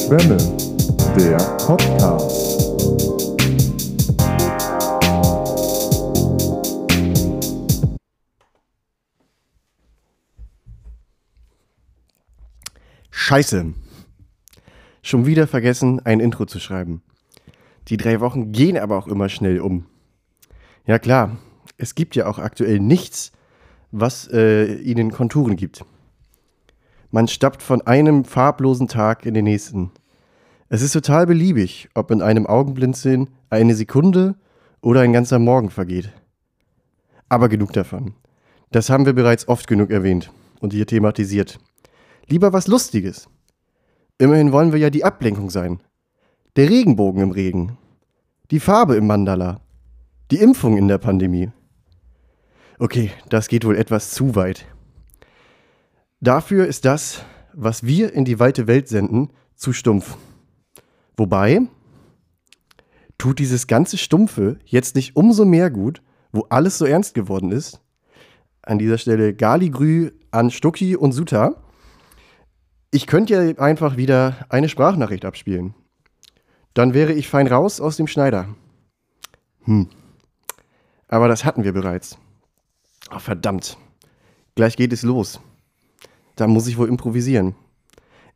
Schwämme, der Podcast. Scheiße. Schon wieder vergessen, ein Intro zu schreiben. Die drei Wochen gehen aber auch immer schnell um. Ja klar, es gibt ja auch aktuell nichts, was äh, ihnen Konturen gibt. Man stappt von einem farblosen Tag in den nächsten. Es ist total beliebig, ob in einem Augenblinzeln eine Sekunde oder ein ganzer Morgen vergeht. Aber genug davon. Das haben wir bereits oft genug erwähnt und hier thematisiert. Lieber was Lustiges. Immerhin wollen wir ja die Ablenkung sein. Der Regenbogen im Regen. Die Farbe im Mandala. Die Impfung in der Pandemie. Okay, das geht wohl etwas zu weit. Dafür ist das, was wir in die weite Welt senden, zu stumpf. Wobei, tut dieses ganze Stumpfe jetzt nicht umso mehr gut, wo alles so ernst geworden ist? An dieser Stelle Galigrü an Stucki und Suta. Ich könnte ja einfach wieder eine Sprachnachricht abspielen. Dann wäre ich fein raus aus dem Schneider. Hm. Aber das hatten wir bereits. Oh, verdammt. Gleich geht es los. Da muss ich wohl improvisieren.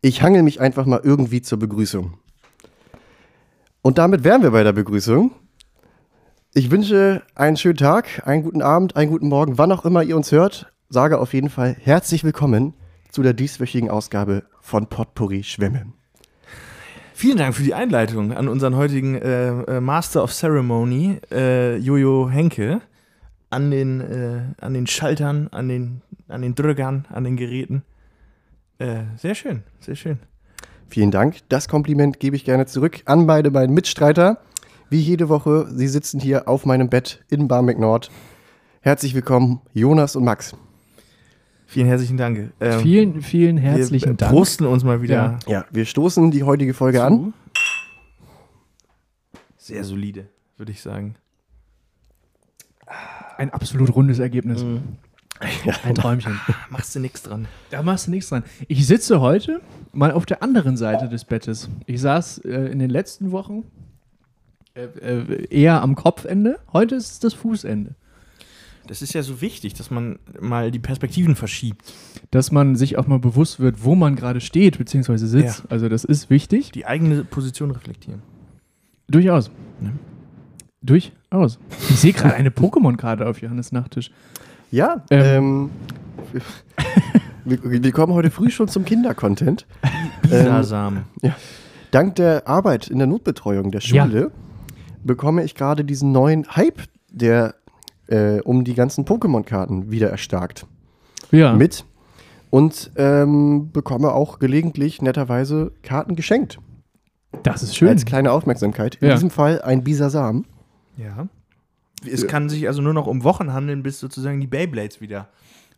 Ich hangel mich einfach mal irgendwie zur Begrüßung. Und damit wären wir bei der Begrüßung. Ich wünsche einen schönen Tag, einen guten Abend, einen guten Morgen, wann auch immer ihr uns hört. Sage auf jeden Fall herzlich willkommen zu der dieswöchigen Ausgabe von Potpourri Schwämme. Vielen Dank für die Einleitung an unseren heutigen äh, äh, Master of Ceremony, äh, Jojo Henke, an den, äh, an den Schaltern, an den, an den Drückern, an den Geräten. Äh, sehr schön, sehr schön. Vielen Dank. Das Kompliment gebe ich gerne zurück an beide meine Mitstreiter. Wie jede Woche, sie sitzen hier auf meinem Bett in Barmbek Nord. Herzlich willkommen, Jonas und Max. Vielen herzlichen Dank. Ähm, vielen, vielen herzlichen wir, Dank. Prosten uns mal wieder. Ja. Ja, wir stoßen die heutige Folge zu. an. Sehr solide, würde ich sagen. Ein absolut rundes Ergebnis. Mhm. Ein Träumchen. Machst du nichts dran. Da machst du nichts dran. Ich sitze heute mal auf der anderen Seite des Bettes. Ich saß äh, in den letzten Wochen äh, äh, eher am Kopfende. Heute ist es das Fußende. Das ist ja so wichtig, dass man mal die Perspektiven verschiebt. Dass man sich auch mal bewusst wird, wo man gerade steht bzw. sitzt. Ja. Also das ist wichtig. Die eigene Position reflektieren. Durchaus. Ja. Durchaus. Ich sehe gerade eine Pokémon-Karte auf Johannes Nachttisch. Ja, Ähm. ähm, wir, wir kommen heute früh schon zum Kindercontent. Bisasam. Dank der Arbeit in der Notbetreuung der Ja. Schule bekomme ich gerade diesen neuen Hype, der äh, um die ganzen Pokémon-Karten wieder erstarkt, Ja. mit und ähm, bekomme auch gelegentlich netterweise Karten geschenkt. das ist schön. Als kleine Aufmerksamkeit. In Ja. diesem Fall ein Bisasam. Ja. Es kann sich also nur noch um Wochen handeln, bis sozusagen die Beyblades wieder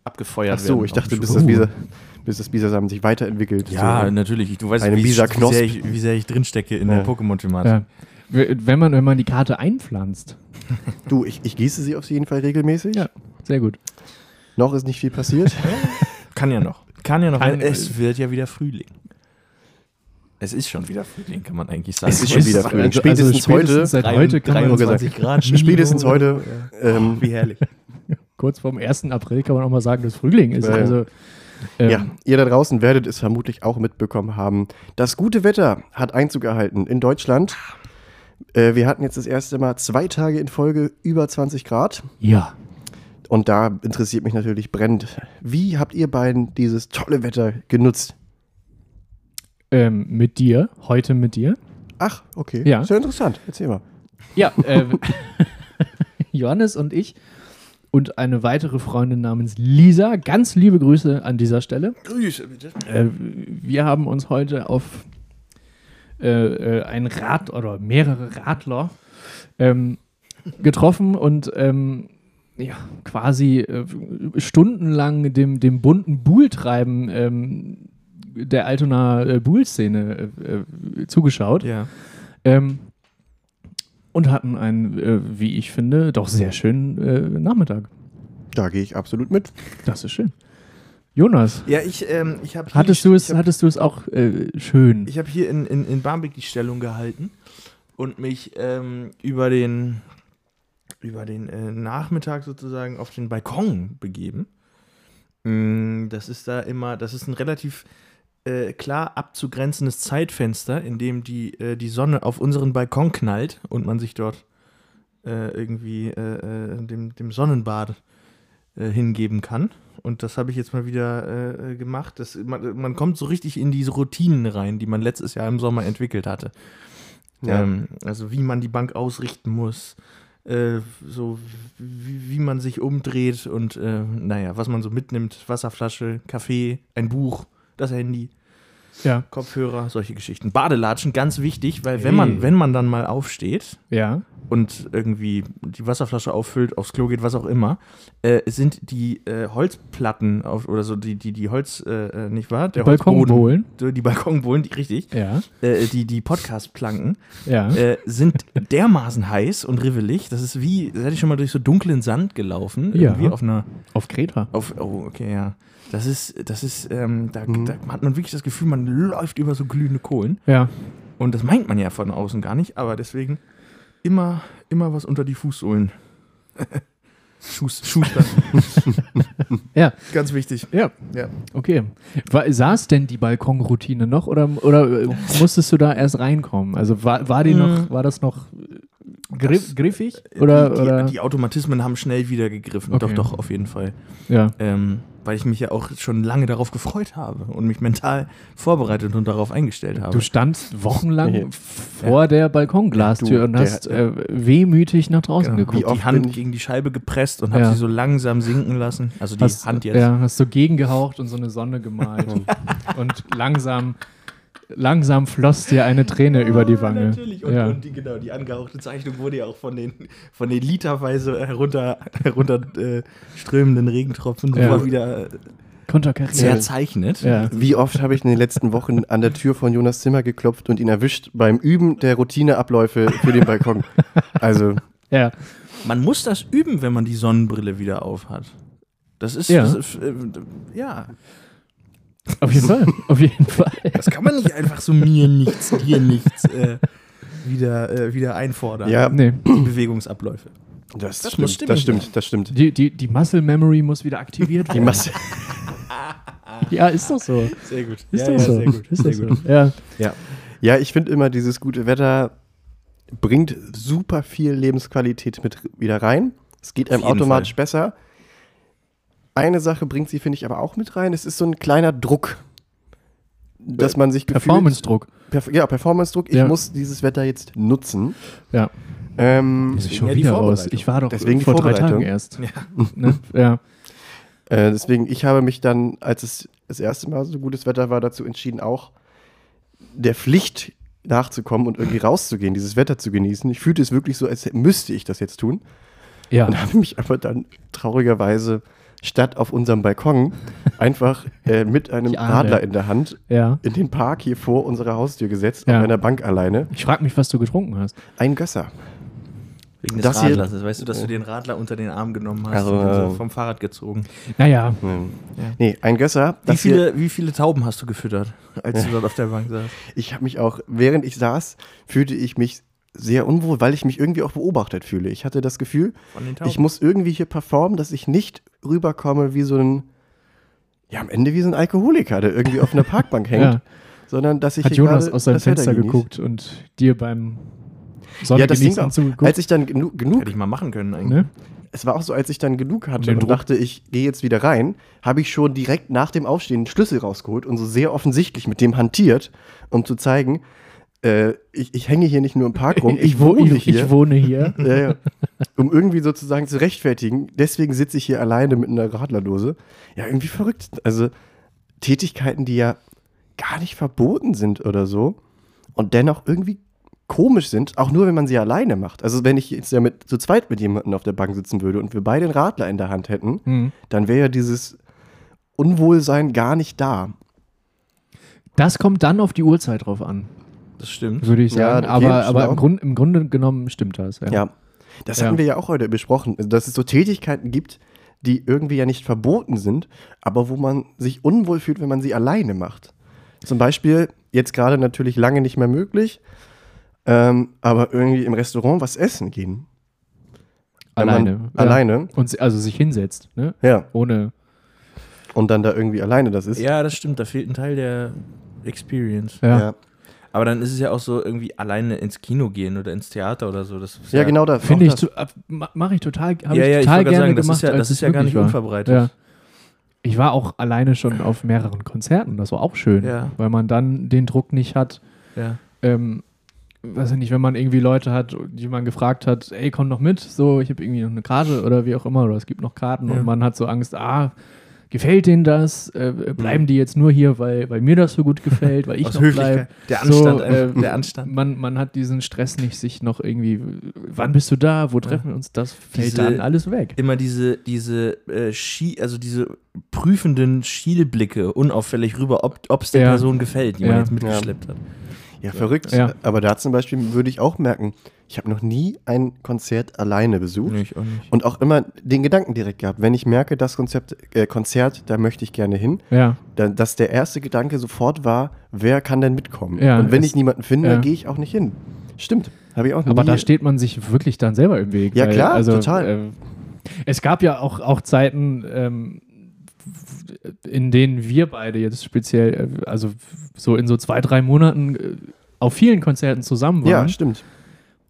abgefeuert Ach werden. so, ich dachte, bis das. Bisa, bis das Bisasam sich weiterentwickelt. Ja, so. natürlich. Du weißt, wie, wie, sehr ich, wie sehr ich drinstecke in Ja. der Pokémon-Thematik. ja. Wenn man, wenn man die Karte einpflanzt. Du, ich, ich gieße sie auf jeden Fall regelmäßig. Ja. Sehr gut. Noch ist nicht viel passiert. Kann ja noch. Kann ja noch. Kann- es wird ja wieder Frühling. Es ist schon wieder Frühling, kann man eigentlich sagen. Es ist schon wieder Frühling. Also- Spätestens also heute- spätestens Seit heute kann man 23 Grad. Spätestens heute. Ähm, Wie herrlich. kurz vorm 1. April kann man auch mal sagen, dass Frühling ist. Ja, ja. Also, ähm, Ja, ihr da draußen werdet es vermutlich auch mitbekommen haben. Das gute Wetter hat Einzug erhalten in Deutschland. Äh, wir hatten jetzt das erste Mal zwei Tage in Folge über 20 Grad. ja. Und da interessiert mich natürlich brennend. Wie habt ihr beiden dieses tolle Wetter genutzt? Ähm, mit dir, heute mit dir. Ach, okay. Ja. Sehr interessant. Erzähl mal. Ja, äh, Johannes und ich und eine weitere Freundin namens Lisa. Ganz liebe Grüße an dieser Stelle. Grüße bitte. Äh, wir haben uns heute auf äh, äh, ein Rad oder mehrere Radler ähm, getroffen und ähm, ja, quasi äh, stundenlang dem, dem bunten Buhltreiben ähm, der Altonaer äh, Buhl-Szene äh, äh, zugeschaut. Ja. Ähm, und hatten einen, äh, wie ich finde, doch sehr schönen äh, Nachmittag. Da gehe ich absolut mit. Das ist schön. Jonas, Ja, ich, ähm, ich habe hattest du es, hattest du es auch äh, schön? Ich habe hier in, in, in Barmbek die Stellung gehalten und mich ähm, über den, über den äh, Nachmittag sozusagen auf den Balkon begeben. Mm, Das ist da immer, das ist ein relativ äh, klar abzugrenzendes Zeitfenster, in dem die, äh, die Sonne auf unseren Balkon knallt und man sich dort äh, irgendwie äh, äh, dem, dem Sonnenbad äh, hingeben kann. Und das habe ich jetzt mal wieder gemacht. Das, man, man kommt so richtig in diese Routinen rein, die man letztes Jahr im Sommer entwickelt hatte. Ja. Ähm, also wie man die Bank ausrichten muss, so wie, wie man sich umdreht und naja, was man so mitnimmt. Wasserflasche, Kaffee, ein Buch, das Handy, Ja, Kopfhörer, solche Geschichten. Badelatschen, ganz wichtig, weil wenn man, wenn man dann mal aufsteht, ja. und irgendwie die Wasserflasche auffüllt, aufs Klo geht, was auch immer, äh, sind die äh, Holzplatten auf, oder so, die, die, die Holz, äh, äh, nicht wahr? Der Balkonbohlen. Holzboden, Die Balkonbohlen, die, richtig. Ja, Äh, die die Podcast-Planken ja. äh, sind dermaßen heiß und rivelig. Das ist wie, hätte ich schon mal durch so dunklen Sand gelaufen. Ja. Irgendwie auf einer, Auf Kreta. auf, oh, okay, ja. Das ist, das ist, ähm, da, Mhm. da hat man wirklich das Gefühl, man läuft über so glühende Kohlen. Ja. Und das meint man ja von außen gar nicht, aber deswegen immer, immer was unter die Fußsohlen. Schuss, Schuster. Ja. Ganz wichtig. Ja. Ja. Okay. War, saß denn die Balkonroutine noch oder, oder äh, musstest du da erst reinkommen? Also war, war die noch, war das noch griff, griffig? Oder, die, oder? die, die Automatismen haben schnell wieder gegriffen. Okay. Doch, doch, auf jeden Fall. ja. Ähm, weil ich mich ja auch schon lange darauf gefreut habe und mich mental vorbereitet und darauf eingestellt habe. Du standst wochenlang Ja. vor der Balkonglastür Ja, du, und der- hast äh, wehmütig nach draußen Genau. geguckt. Wie oft die Hand gegen die Scheibe gepresst und habe Ja. sie so langsam sinken lassen. Also die hast, Hand jetzt. Ja, hast so gegengehaucht und so eine Sonne gemalt. und langsam, langsam floss dir eine Träne über die Wange. Natürlich. Und, ja. und die, genau, die angehauchte Zeichnung wurde ja auch von den, von den literweise herunter, herunter äh, Regentropfen Ja. sofort wieder zerzeichnet. Ja. Wie oft habe ich in den letzten Wochen an der Tür von Jonas Zimmer geklopft und ihn erwischt beim Üben der Routineabläufe für den Balkon. Also, ja. Man muss das üben, wenn man die Sonnenbrille wieder aufhat. Das ist, Ja. das ist äh, ja, Auf jeden Fall. Auf jeden Fall. das kann man nicht einfach so mir nichts, dir nichts äh, wieder, äh, wieder einfordern. ja, Nee. Die Bewegungsabläufe. das, Das muss stimmt, das stimmt, das stimmt. Die, die, die Muscle Memory muss wieder aktiviert Die werden. Masse. ja, ist doch so. Sehr gut. Ist ja, doch ja, so. sehr gut. Ist sehr gut. so. Ja. Ja. Ja, ich finde immer, dieses gute Wetter bringt super viel Lebensqualität mit wieder rein. Es geht einem automatisch Fall. besser. Eine Sache bringt sie, finde ich, aber auch mit rein. Es ist so ein kleiner Druck, dass man sich gefühlt- Performance-Druck. Perf ja, Performance-Druck. Ich Ja. muss dieses Wetter jetzt nutzen. Ja. Ähm, Muss ich schon ja wieder raus. Vorbereitung. Ich war doch Deswegen die vor drei Vorbereitung. Tagen erst. Ja. Ne? Ja. Äh, deswegen, ich habe mich dann, als es das erste Mal so gutes Wetter war, dazu entschieden, auch der Pflicht nachzukommen und irgendwie rauszugehen, dieses Wetter zu genießen. Ich fühlte es wirklich so, als müsste ich das jetzt tun. Ja. Und habe mich aber dann traurigerweise statt auf unserem Balkon einfach äh, mit einem. Radler in der Hand ja. in den Park hier vor unserer Haustür gesetzt, Ja. auf einer Bank alleine. Ich frage mich, was du getrunken hast. Ein Gösser. Wegen des Das hier- Radlers. Weißt du, dass du den Radler unter den Arm genommen hast Also, und ihn äh, so vom Fahrrad gezogen. Naja, Ähm, Ja. Nee, ein Gösser. Wie viele, wie viele Tauben hast du gefüttert, als du dort auf der Bank saßt? Ich habe mich auch, während ich saß, fühlte ich mich sehr unwohl, weil ich mich irgendwie auch beobachtet fühle. Ich hatte das Gefühl, ich muss irgendwie hier performen, dass ich nicht rüberkomme wie so ein, ja, am Ende wie so ein Alkoholiker, der irgendwie auf einer Parkbank hängt, ja. sondern dass ich hat Jonas gerade aus seinem Fenster geguckt und dir beim Ja, das Ding als ich dann genu genug, Hätte ich mal machen können eigentlich. ne? es war auch so, als ich dann genug hatte und Druck. dachte, ich gehe jetzt wieder rein, habe ich schon direkt nach dem Aufstehen den Schlüssel rausgeholt und so sehr offensichtlich mit dem hantiert, um zu zeigen, äh, ich, ich hänge hier nicht nur im Park rum, ich, wo- wohne ich, hier. ich wohne hier. Ja, ja. Um irgendwie sozusagen zu rechtfertigen, deswegen sitze ich hier alleine mit einer Radlerdose. Ja, irgendwie verrückt. Also Tätigkeiten, die ja gar nicht verboten sind oder so und dennoch irgendwie komisch sind, auch nur wenn man sie alleine macht. Also wenn ich jetzt ja mit zu zweit mit jemandem auf der Bank sitzen würde und wir beide einen Radler in der Hand hätten, Hm. dann wäre ja dieses Unwohlsein gar nicht da. Das kommt dann auf die Uhrzeit drauf an, Das stimmt. würde ich Ja, sagen. okay, aber aber im, Grund, im Grunde genommen stimmt das. Ja. Ja. Das Ja. hatten wir ja auch heute besprochen, dass es so Tätigkeiten gibt, die irgendwie ja nicht verboten sind, aber wo man sich unwohl fühlt, wenn man sie alleine macht. Zum Beispiel, jetzt gerade natürlich lange nicht mehr möglich, ähm, aber irgendwie im Restaurant was essen gehen. Wenn Alleine. ja. Alleine, Und also sich hinsetzt, ne? ja. Ohne. Und dann da irgendwie alleine das ist. Ja, das stimmt, da fehlt ein Teil der Experience. Ja. ja. Aber dann ist es ja auch so irgendwie alleine ins Kino gehen oder ins Theater oder so. Das ist Ja, genau das. Finde ich, zu- mache ich total, habe Ja, ich ja, ich total gerade gerne sagen, das gemacht. ist ja, das ist ja gar nicht war. unverbreitet. Ja. Ich war auch alleine schon auf mehreren Konzerten, das war auch schön, Ja. weil man dann den Druck nicht hat, Ja. ähm, weiß ich nicht, wenn man irgendwie Leute hat, die man gefragt hat, ey, komm noch mit, so, ich habe irgendwie noch eine Karte oder wie auch immer, oder es gibt noch Karten Ja. und man hat so Angst, ah, gefällt denen das? Äh, bleiben die jetzt nur hier, weil, weil mir das so gut gefällt, weil ich Aus noch bleibe? Der So, Anstand. äh, einfach, der Anstand. Man, man hat diesen Stress nicht, sich noch irgendwie, wann bist du da, wo treffen wir uns, das fällt Diese- dann alles weg. Immer diese, diese äh, Schi also diese prüfenden Schielblicke unauffällig rüber, ob es der Ja. Person gefällt, die man Ja. jetzt mitgeschleppt hat. Ja, verrückt. Ja. Aber da zum Beispiel würde ich auch merken, ich habe noch nie ein Konzert alleine besucht. Nee, ich auch nicht. Und auch immer den Gedanken direkt gehabt, wenn ich merke, das Konzept, äh, Konzert, da möchte ich gerne hin, Ja, dann, dass der erste Gedanke sofort war, wer kann denn mitkommen? Ja, und wenn ich niemanden finde, ja. dann gehe ich auch nicht hin. Stimmt, habe ich auch aber nie- da steht man sich wirklich dann selber im Weg. Ja, weil, klar, also, total. Äh, es gab ja auch, auch Zeiten, ähm, in denen wir beide jetzt speziell, äh, also so in so zwei, drei Monaten äh, auf vielen Konzerten zusammen waren. Ja, stimmt.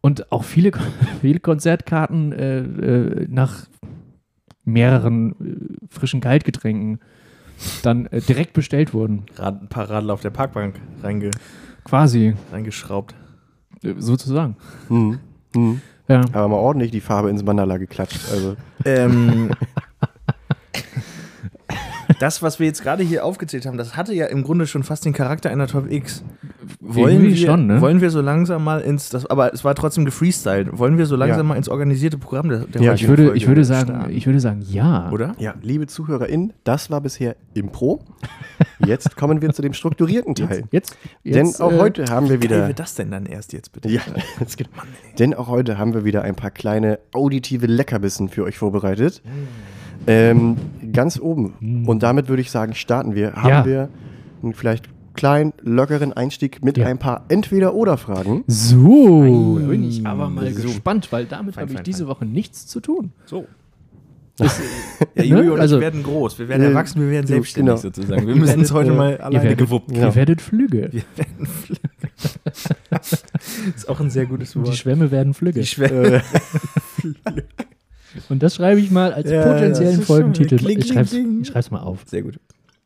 Und auch viele, viele Konzertkarten äh, äh, nach mehreren frischen Kaltgetränken dann äh, direkt bestellt wurden. Rad, ein paar Radler auf der Parkbank reinge, Quasi, reingeschraubt. sozusagen. Hm. Hm. Ja. Aber mal ordentlich die Farbe ins Mandala geklatscht. Also, Ähm, das, was wir jetzt gerade hier aufgezählt haben, das hatte ja im Grunde schon fast den Charakter einer Top X. Wollen Irgendwie wir, schon, ne? wollen wir so langsam mal ins, das, aber es war trotzdem gefreestylt, wollen wir so langsam Ja. mal ins organisierte Programm der, der Ja, Ich würde, Folge ich würde sagen, starten? ich würde sagen, ja. oder? ja, liebe ZuhörerInnen, das war bisher Impro. Jetzt kommen wir zu dem strukturierten Teil. Jetzt, jetzt Denn auch äh, heute haben wir Wie wieder. wird das denn dann erst jetzt bitte? Ja, das geht. Denn auch heute haben wir wieder ein paar kleine auditive Leckerbissen für euch vorbereitet. Ähm, ganz oben. Und damit würde ich sagen, starten wir. Haben Ja. wir einen vielleicht kleinen, lockeren Einstieg mit Ja. ein paar Entweder-Oder-Fragen. So, da bin ich aber mal So. gespannt, weil damit habe ich fein, diese fein. Woche nichts zu tun. So. Das, Ja, Julio und Also- ich werden groß, wir werden Äh, erwachsen, wir werden selbstständig genau. sozusagen. Wir müssen uns heute äh, mal ihr alleine werdet- gewuppt. Ja. Ihr werdet Flügge. Wir werden Flügge. ist auch ein sehr gutes Die Wort. Schwämme werden Flügge. Die Schwämme. Und das schreibe ich mal als Ja, potenziellen Folgentitel. Kling, ich schreibe es mal auf. Sehr gut.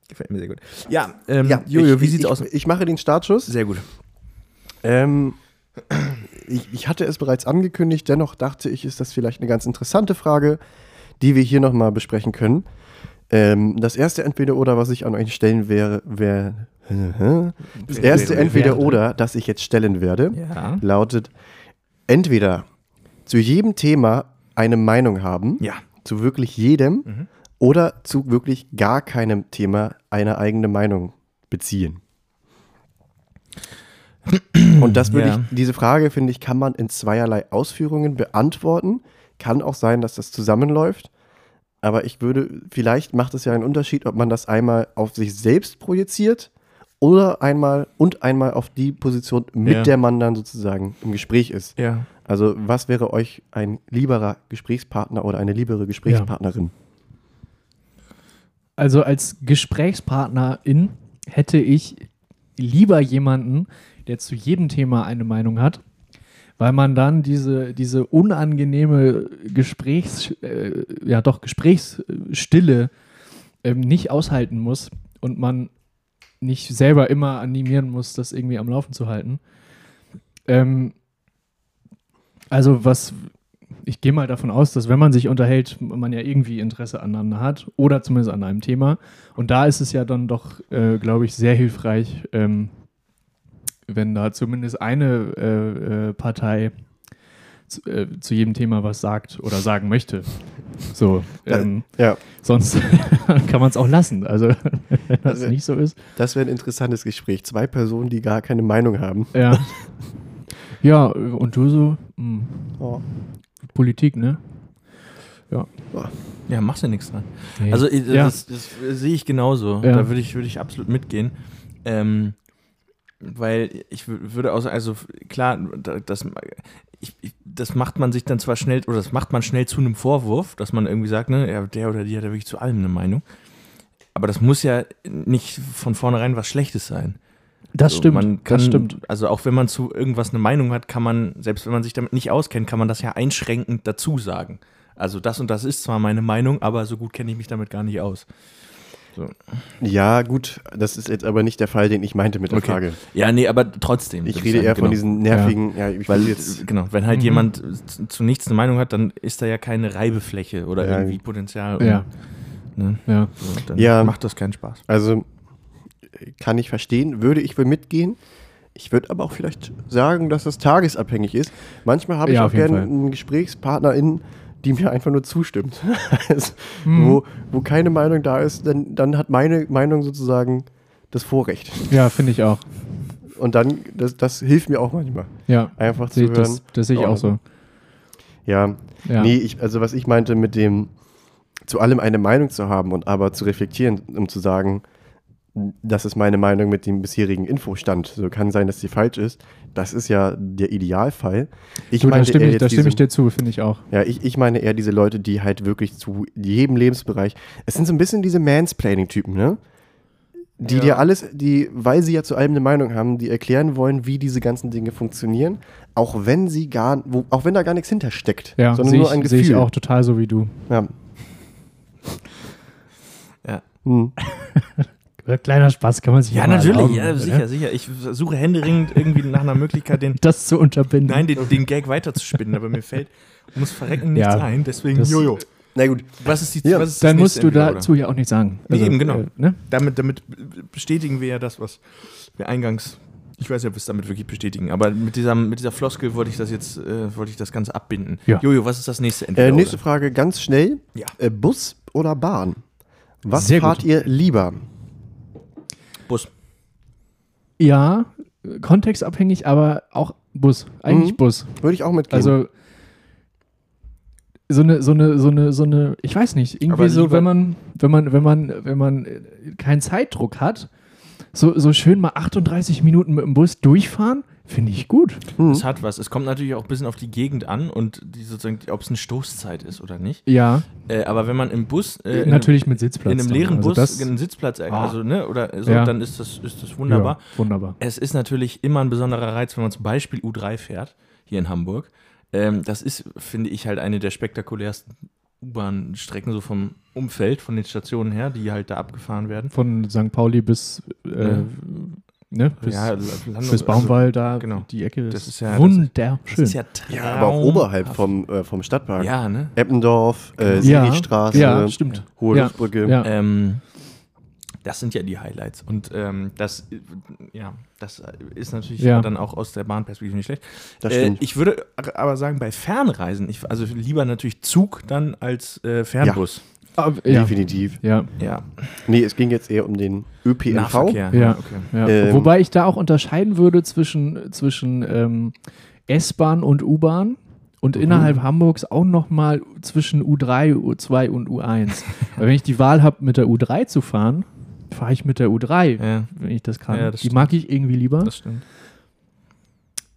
Gefällt mir sehr gut. Ja, ähm, Ja, Jojo, ich, wie ich, sieht's ich, aus? Ich mache den Startschuss. Sehr gut. Ähm, ich, ich hatte es bereits angekündigt, dennoch dachte ich, ist das vielleicht eine ganz interessante Frage, die wir hier nochmal besprechen können. Ähm, das erste Entweder-Oder, was ich an euch stellen wäre, wäre. Das erste. Entweder-Oder, das ich jetzt stellen werde, Ja. lautet: entweder zu jedem Thema eine Meinung haben, Ja. zu wirklich jedem, Mhm. oder zu wirklich gar keinem Thema eine eigene Meinung beziehen. Und das würde Ja. ich, diese Frage, finde ich, kann man in zweierlei Ausführungen beantworten. Kann auch sein, dass das zusammenläuft. Aber ich würde, vielleicht macht es ja einen Unterschied, ob man das einmal auf sich selbst projiziert oder einmal und einmal auf die Position, mit Ja. der man dann sozusagen im Gespräch ist. Ja. Also, was wäre euch ein lieberer Gesprächspartner oder eine liebere Gesprächspartnerin? Also als Gesprächspartnerin hätte ich lieber jemanden, der zu jedem Thema eine Meinung hat, weil man dann diese, diese unangenehme Gesprächs, äh, ja doch Gesprächsstille ähm, nicht aushalten muss und man nicht selber immer animieren muss, das irgendwie am Laufen zu halten. Ähm, also was, ich gehe mal davon aus, dass wenn man sich unterhält, man ja irgendwie Interesse aneinander hat oder zumindest an einem Thema. Und da ist es ja dann doch, äh, glaube ich, sehr hilfreich, ähm, wenn da zumindest eine äh, äh, Partei zu, äh, zu jedem Thema was sagt oder sagen möchte. So, ähm, Ja, sonst kann man es auch lassen. Also, wenn das Also- nicht so ist. das wäre ein interessantes Gespräch. Zwei Personen, die gar keine Meinung haben. Ja. ja, und du so, hm, Oh. Politik, ne? Ja, machst du nichts dran. Nee. Also äh, ja. das, das sehe ich genauso. Ja. Da würde ich, würde ich absolut mitgehen. Ähm, weil ich wü- würde auch sagen, also klar, da- das, ich, ich, das macht man sich dann zwar schnell, oder das macht man schnell zu einem Vorwurf, dass man irgendwie sagt, ne, ja, der oder die hat ja wirklich zu allem eine Meinung. Aber das muss ja nicht von vornherein was Schlechtes sein. Das So, stimmt. Man kann, das stimmt. Also auch wenn man zu irgendwas eine Meinung hat, kann man, selbst wenn man sich damit nicht auskennt, kann man das ja einschränkend dazu sagen. Also das und das ist zwar meine Meinung, aber so gut kenne ich mich damit gar nicht aus. Ja, gut, das ist jetzt aber nicht der Fall, den ich meinte mit der Okay. Frage. Ja, nee, aber trotzdem. Ich rede sagen, eher genau. von diesen nervigen, ja, ich Weil jetzt, genau, wenn halt Mhm. jemand zu, zu nichts eine Meinung hat, dann ist da ja keine Reibefläche oder Ja. irgendwie Potenzial. um- Ja, Ne, ja. so, dann Ja. macht das keinen Spaß. also kann ich verstehen, würde ich wohl mitgehen. Ich würde aber auch vielleicht sagen, dass das tagesabhängig ist. Manchmal habe ich Ja, auch gerne Fall. einen Gesprächspartnerin, die mir einfach nur zustimmt. also, Mhm. wo, wo keine Meinung da ist, dann, dann hat meine Meinung sozusagen das Vorrecht. Ja, finde ich auch. Und dann, das, das hilft mir auch manchmal. Ja, Einfach zu hören. das, das sehe ich auch so. Ja, Ja. nee, ich, also was ich meinte mit dem, zu allem eine Meinung zu haben und aber zu reflektieren, um zu sagen, das ist meine Meinung mit dem bisherigen Infostand. So kann sein, dass die falsch ist. Das ist ja der Idealfall. Ich du, da stimme, ich, da stimme ich diese- dir zu, finde ich auch. ja, ich, ich meine eher diese Leute, die halt wirklich zu jedem Lebensbereich. Es sind so ein bisschen diese Mansplaining-Typen, ne? Die Ja. dir alles, die, weil sie ja zu allem eine Meinung haben, die erklären wollen, wie diese ganzen Dinge funktionieren, auch wenn sie gar, wo, auch wenn da gar nichts hintersteckt, Ja, sondern sehe nur ein ich, sehe Gefühl. ich auch total so wie du. Ja. Ja. Hm. Kleiner Spaß kann man sich Ja, natürlich, erlauben, ja, oder? sicher, sicher. Ich suche händeringend irgendwie nach einer Möglichkeit, den, Das zu unterbinden. nein, den, den Gag weiterzuspinnen, aber mir fällt, muss verrecken nichts Ja, ein, deswegen, das- jojo. Na gut. Was ist die, Ja, was ist das Dann musst du dazu ja auch nichts sagen. Nee, eben, genau. Äh, ne? Damit, damit bestätigen wir ja das, was wir eingangs. Ich weiß nicht, ob wir es damit wirklich bestätigen, aber mit dieser, mit dieser Floskel wollte ich das jetzt, äh, wollte ich das Ganze abbinden. Ja. Jojo, was ist das nächste Äh, Entweder-Oder? nächste Frage ganz schnell. Ja. Äh, Bus oder Bahn? Was Sehr fahrt gut. ihr lieber? Bus. Ja, kontextabhängig, aber auch Bus. Eigentlich Mhm. Bus. Würde ich auch mitgehen. Also so eine, so eine, so eine, so eine, ich weiß nicht, irgendwie so, wenn man, wenn man, wenn man, wenn man äh, keinen Zeitdruck hat, so, so schön mal 38 Minuten mit dem Bus durchfahren, finde ich gut. Hm. Es hat was. Es kommt natürlich auch ein bisschen auf die Gegend an und die sozusagen, ob es eine Stoßzeit ist oder nicht. Ja, Äh, aber wenn man im Bus, äh, in natürlich mit Sitzplatz. einem, in einem leeren also Bus das, einen Sitzplatz, äh, Ah. also, ne, oder so, Ja. dann ist das, ist das wunderbar. Ja, wunderbar. Es ist natürlich immer ein besonderer Reiz, wenn man zum Beispiel U3 fährt, hier in Hamburg. Ähm, das ist, finde ich, halt eine der spektakulärsten U-Bahn-Strecken so vom Umfeld, von den Stationen her, die halt da abgefahren werden. Von St. Pauli bis, äh, Ja. Ne, bis, ja, Landung, bis Baumwall, da genau. die Ecke. Das ist ist ja- wunderschön. Das ist ja, ja, aber auch oberhalb vom, äh, vom Stadtpark. Ja, ne? Eppendorf, äh, ja, Seestraße, ja, stimmt. Hohe Ja. Luftbrücke. Ja. Ähm, das sind ja die Highlights. Und ähm, das, ja, das ist natürlich Ja. dann auch aus der Bahnperspektive nicht schlecht. Das Äh, ich würde aber sagen, bei Fernreisen, ich, also lieber natürlich Zug dann als äh, Fernbus. Aber, ja, Definitiv. ja, Ja, Nee, es ging jetzt eher um den ÖPNV. Nahverkehr. Ja. okay. ja. Ähm, Wobei ich da auch unterscheiden würde zwischen, zwischen ähm, S-Bahn und U-Bahn und Mhm. innerhalb Hamburgs auch nochmal zwischen U3, U2 und U1. Weil wenn ich die Wahl habe, mit der U3 zu fahren, fahre ich mit der U3, Ja, wenn ich das kann. Ja, das die stimmt. mag ich irgendwie lieber. das stimmt.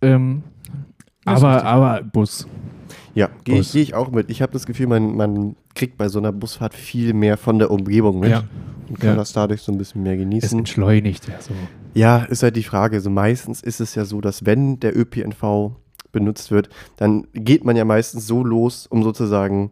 Ähm, Das aber, aber Bus. Ja, gehe ich, geh ich auch mit. Ich habe das Gefühl, man, man kriegt bei so einer Busfahrt viel mehr von der Umgebung mit Ja. und kann Ja. das dadurch so ein bisschen mehr Es genießen. entschleunigt ja so. Ja, ist halt die Frage. Also meistens ist es ja so, dass wenn der ÖPNV benutzt wird, dann geht man ja meistens so los, um sozusagen,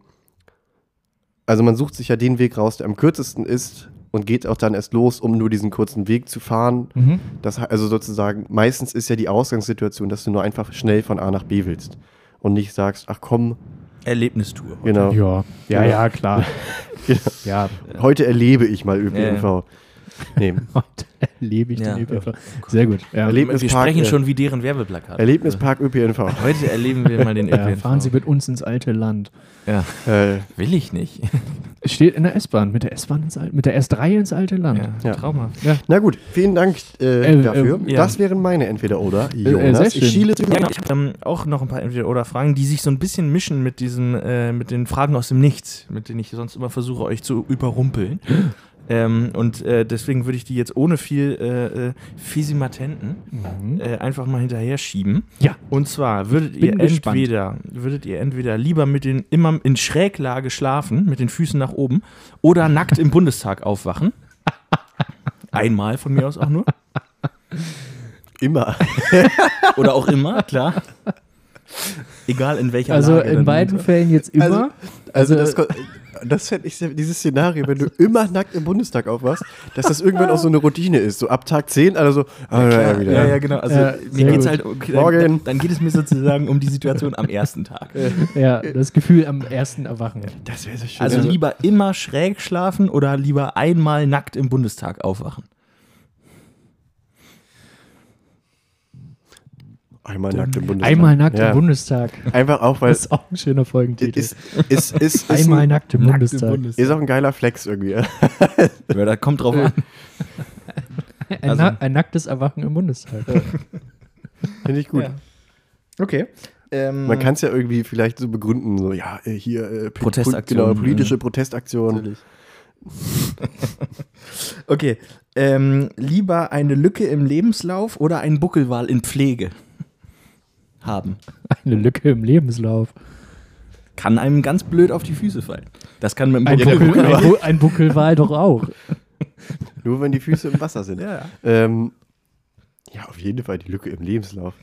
also man sucht sich ja den Weg raus, der am kürzesten ist und geht auch dann erst los, um nur diesen kurzen Weg zu fahren. Mhm. Das, also sozusagen, meistens ist ja die Ausgangssituation, dass du nur einfach schnell von A nach B willst und nicht sagst, ach komm, Erlebnistour. genau, Ja, ja, Ja. ja, klar. Genau. ja, heute erlebe ich mal ÖPNV. Nee, Heute erlebe ich Ja. den ÖPNV. Sehr gut. Ja. Erleben- Wir sprechen äh, schon wie deren Werbeplakat. Erlebnispark ÖPNV. Heute erleben wir mal den Ja, ÖPNV. fahren Sie mit uns ins alte Land. Ja, Äh, will ich nicht. Es steht in der S-Bahn, mit der S-Bahn ins alte, mit der S3 ins alte Land. Ja, Ja. traumhaft. Ja. na gut, vielen Dank äh, Äh, dafür. äh, ja. Das wären meine Entweder-Oder. äh, Jonas, ich schiele zu Ja, genau. ich habe ähm, auch noch ein paar Entweder-Oder-Fragen, die sich so ein bisschen mischen mit diesen, äh, mit den Fragen aus dem Nichts, mit denen ich sonst immer versuche, euch zu überrumpeln. Ähm, und äh, deswegen würde ich die jetzt ohne viel äh, äh, Fisimatenten Mhm. äh, einfach mal hinterher schieben. Ja. Und zwar würdet ihr gespannt. entweder würdet ihr entweder lieber mit den immer in Schräglage schlafen, mit den Füßen nach oben, oder nackt im Bundestag aufwachen. Einmal von mir aus auch nur. immer. Oder auch immer, klar. Egal in welcher Also Lage. in dann- beiden Fällen jetzt immer. Also, Also- das, das fände ich, dieses Szenario, wenn du immer nackt im Bundestag aufwachst, dass das irgendwann auch so eine Routine ist. So ab Tag 10, also, ah, ja, ja, wieder. Ja, ja, genau. Also Ja, mir geht's gut. halt, okay, Morgen. dann, dann geht es mir sozusagen um die Situation am ersten Tag. Ja, das Gefühl am ersten Erwachen. Das wäre so schön. Also lieber immer schräg schlafen oder lieber einmal nackt im Bundestag aufwachen. Einmal nackt im Bundestag. Einmal nackt ja. im Bundestag. Einfach auch, weil Das ist auch ein schöner Folgentitel. ist, ist, ist, ist, Einmal ein, nackt im Bundestag. ist auch ein geiler Flex irgendwie. Ja. Ja, da kommt drauf an. Ein, Also- na ein nacktes Erwachen im Bundestag. Finde ich gut. Ja. Okay. Ähm, Man kann es ja irgendwie vielleicht so begründen, so, ja, äh, hier äh, Protestaktion, Genau, politische. Protestaktion. Natürlich. okay. Ähm, lieber eine Lücke im Lebenslauf oder einen Buckelwal in Pflege haben. Eine Lücke im Lebenslauf. Kann einem ganz blöd auf die Füße fallen. Das kann mit dem Ein, Buckel. Buckel, ein, Bu ein Buckelwal doch auch. Nur wenn die Füße im Wasser sind. Ja. Ähm, ja, auf jeden Fall die Lücke im Lebenslauf.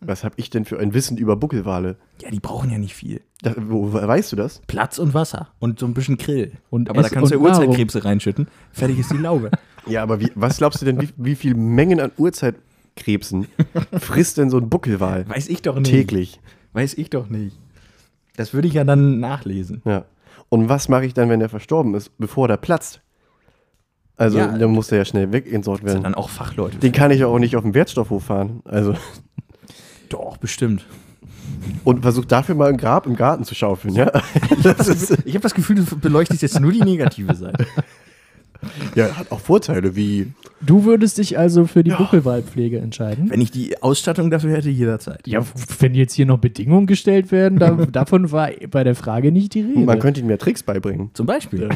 Was habe ich denn für ein Wissen über Buckelwale? ja, die brauchen ja nicht viel. Das, wo, weißt du das? Platz und Wasser und so ein bisschen Grill. Und Aber da Ess- kannst du ja. Urzeitkrebse reinschütten. Fertig ist die Laube. Ja, aber wie, was glaubst du denn, wie, wie viel Mengen an Urzeitkrebsen frisst denn so ein Buckelwal Weiß ich doch nicht. täglich? Weiß ich doch nicht. Das würde ich ja dann nachlesen. Ja. Und was mache ich dann, wenn der verstorben ist, bevor der platzt? Also, Ja. dann muss der ja schnell wegentsorgt Das sind werden. dann auch Fachleute. Den kann ich auch nicht auf dem Wertstoffhof fahren. Also, Doch, bestimmt. und versuch dafür mal ein Grab im Garten zu schaufeln, ja? Das Ich habe das Gefühl, du beleuchtest jetzt nur die negative Seite. Ja, hat auch Vorteile wie. Du würdest dich also für die Buckelwalpflege entscheiden? Wenn ich die Ausstattung dafür hätte, jederzeit. Ja, wenn jetzt hier noch Bedingungen gestellt werden, da, davon war bei der Frage nicht die Rede. Man könnte ihm ja Tricks beibringen. Zum Beispiel.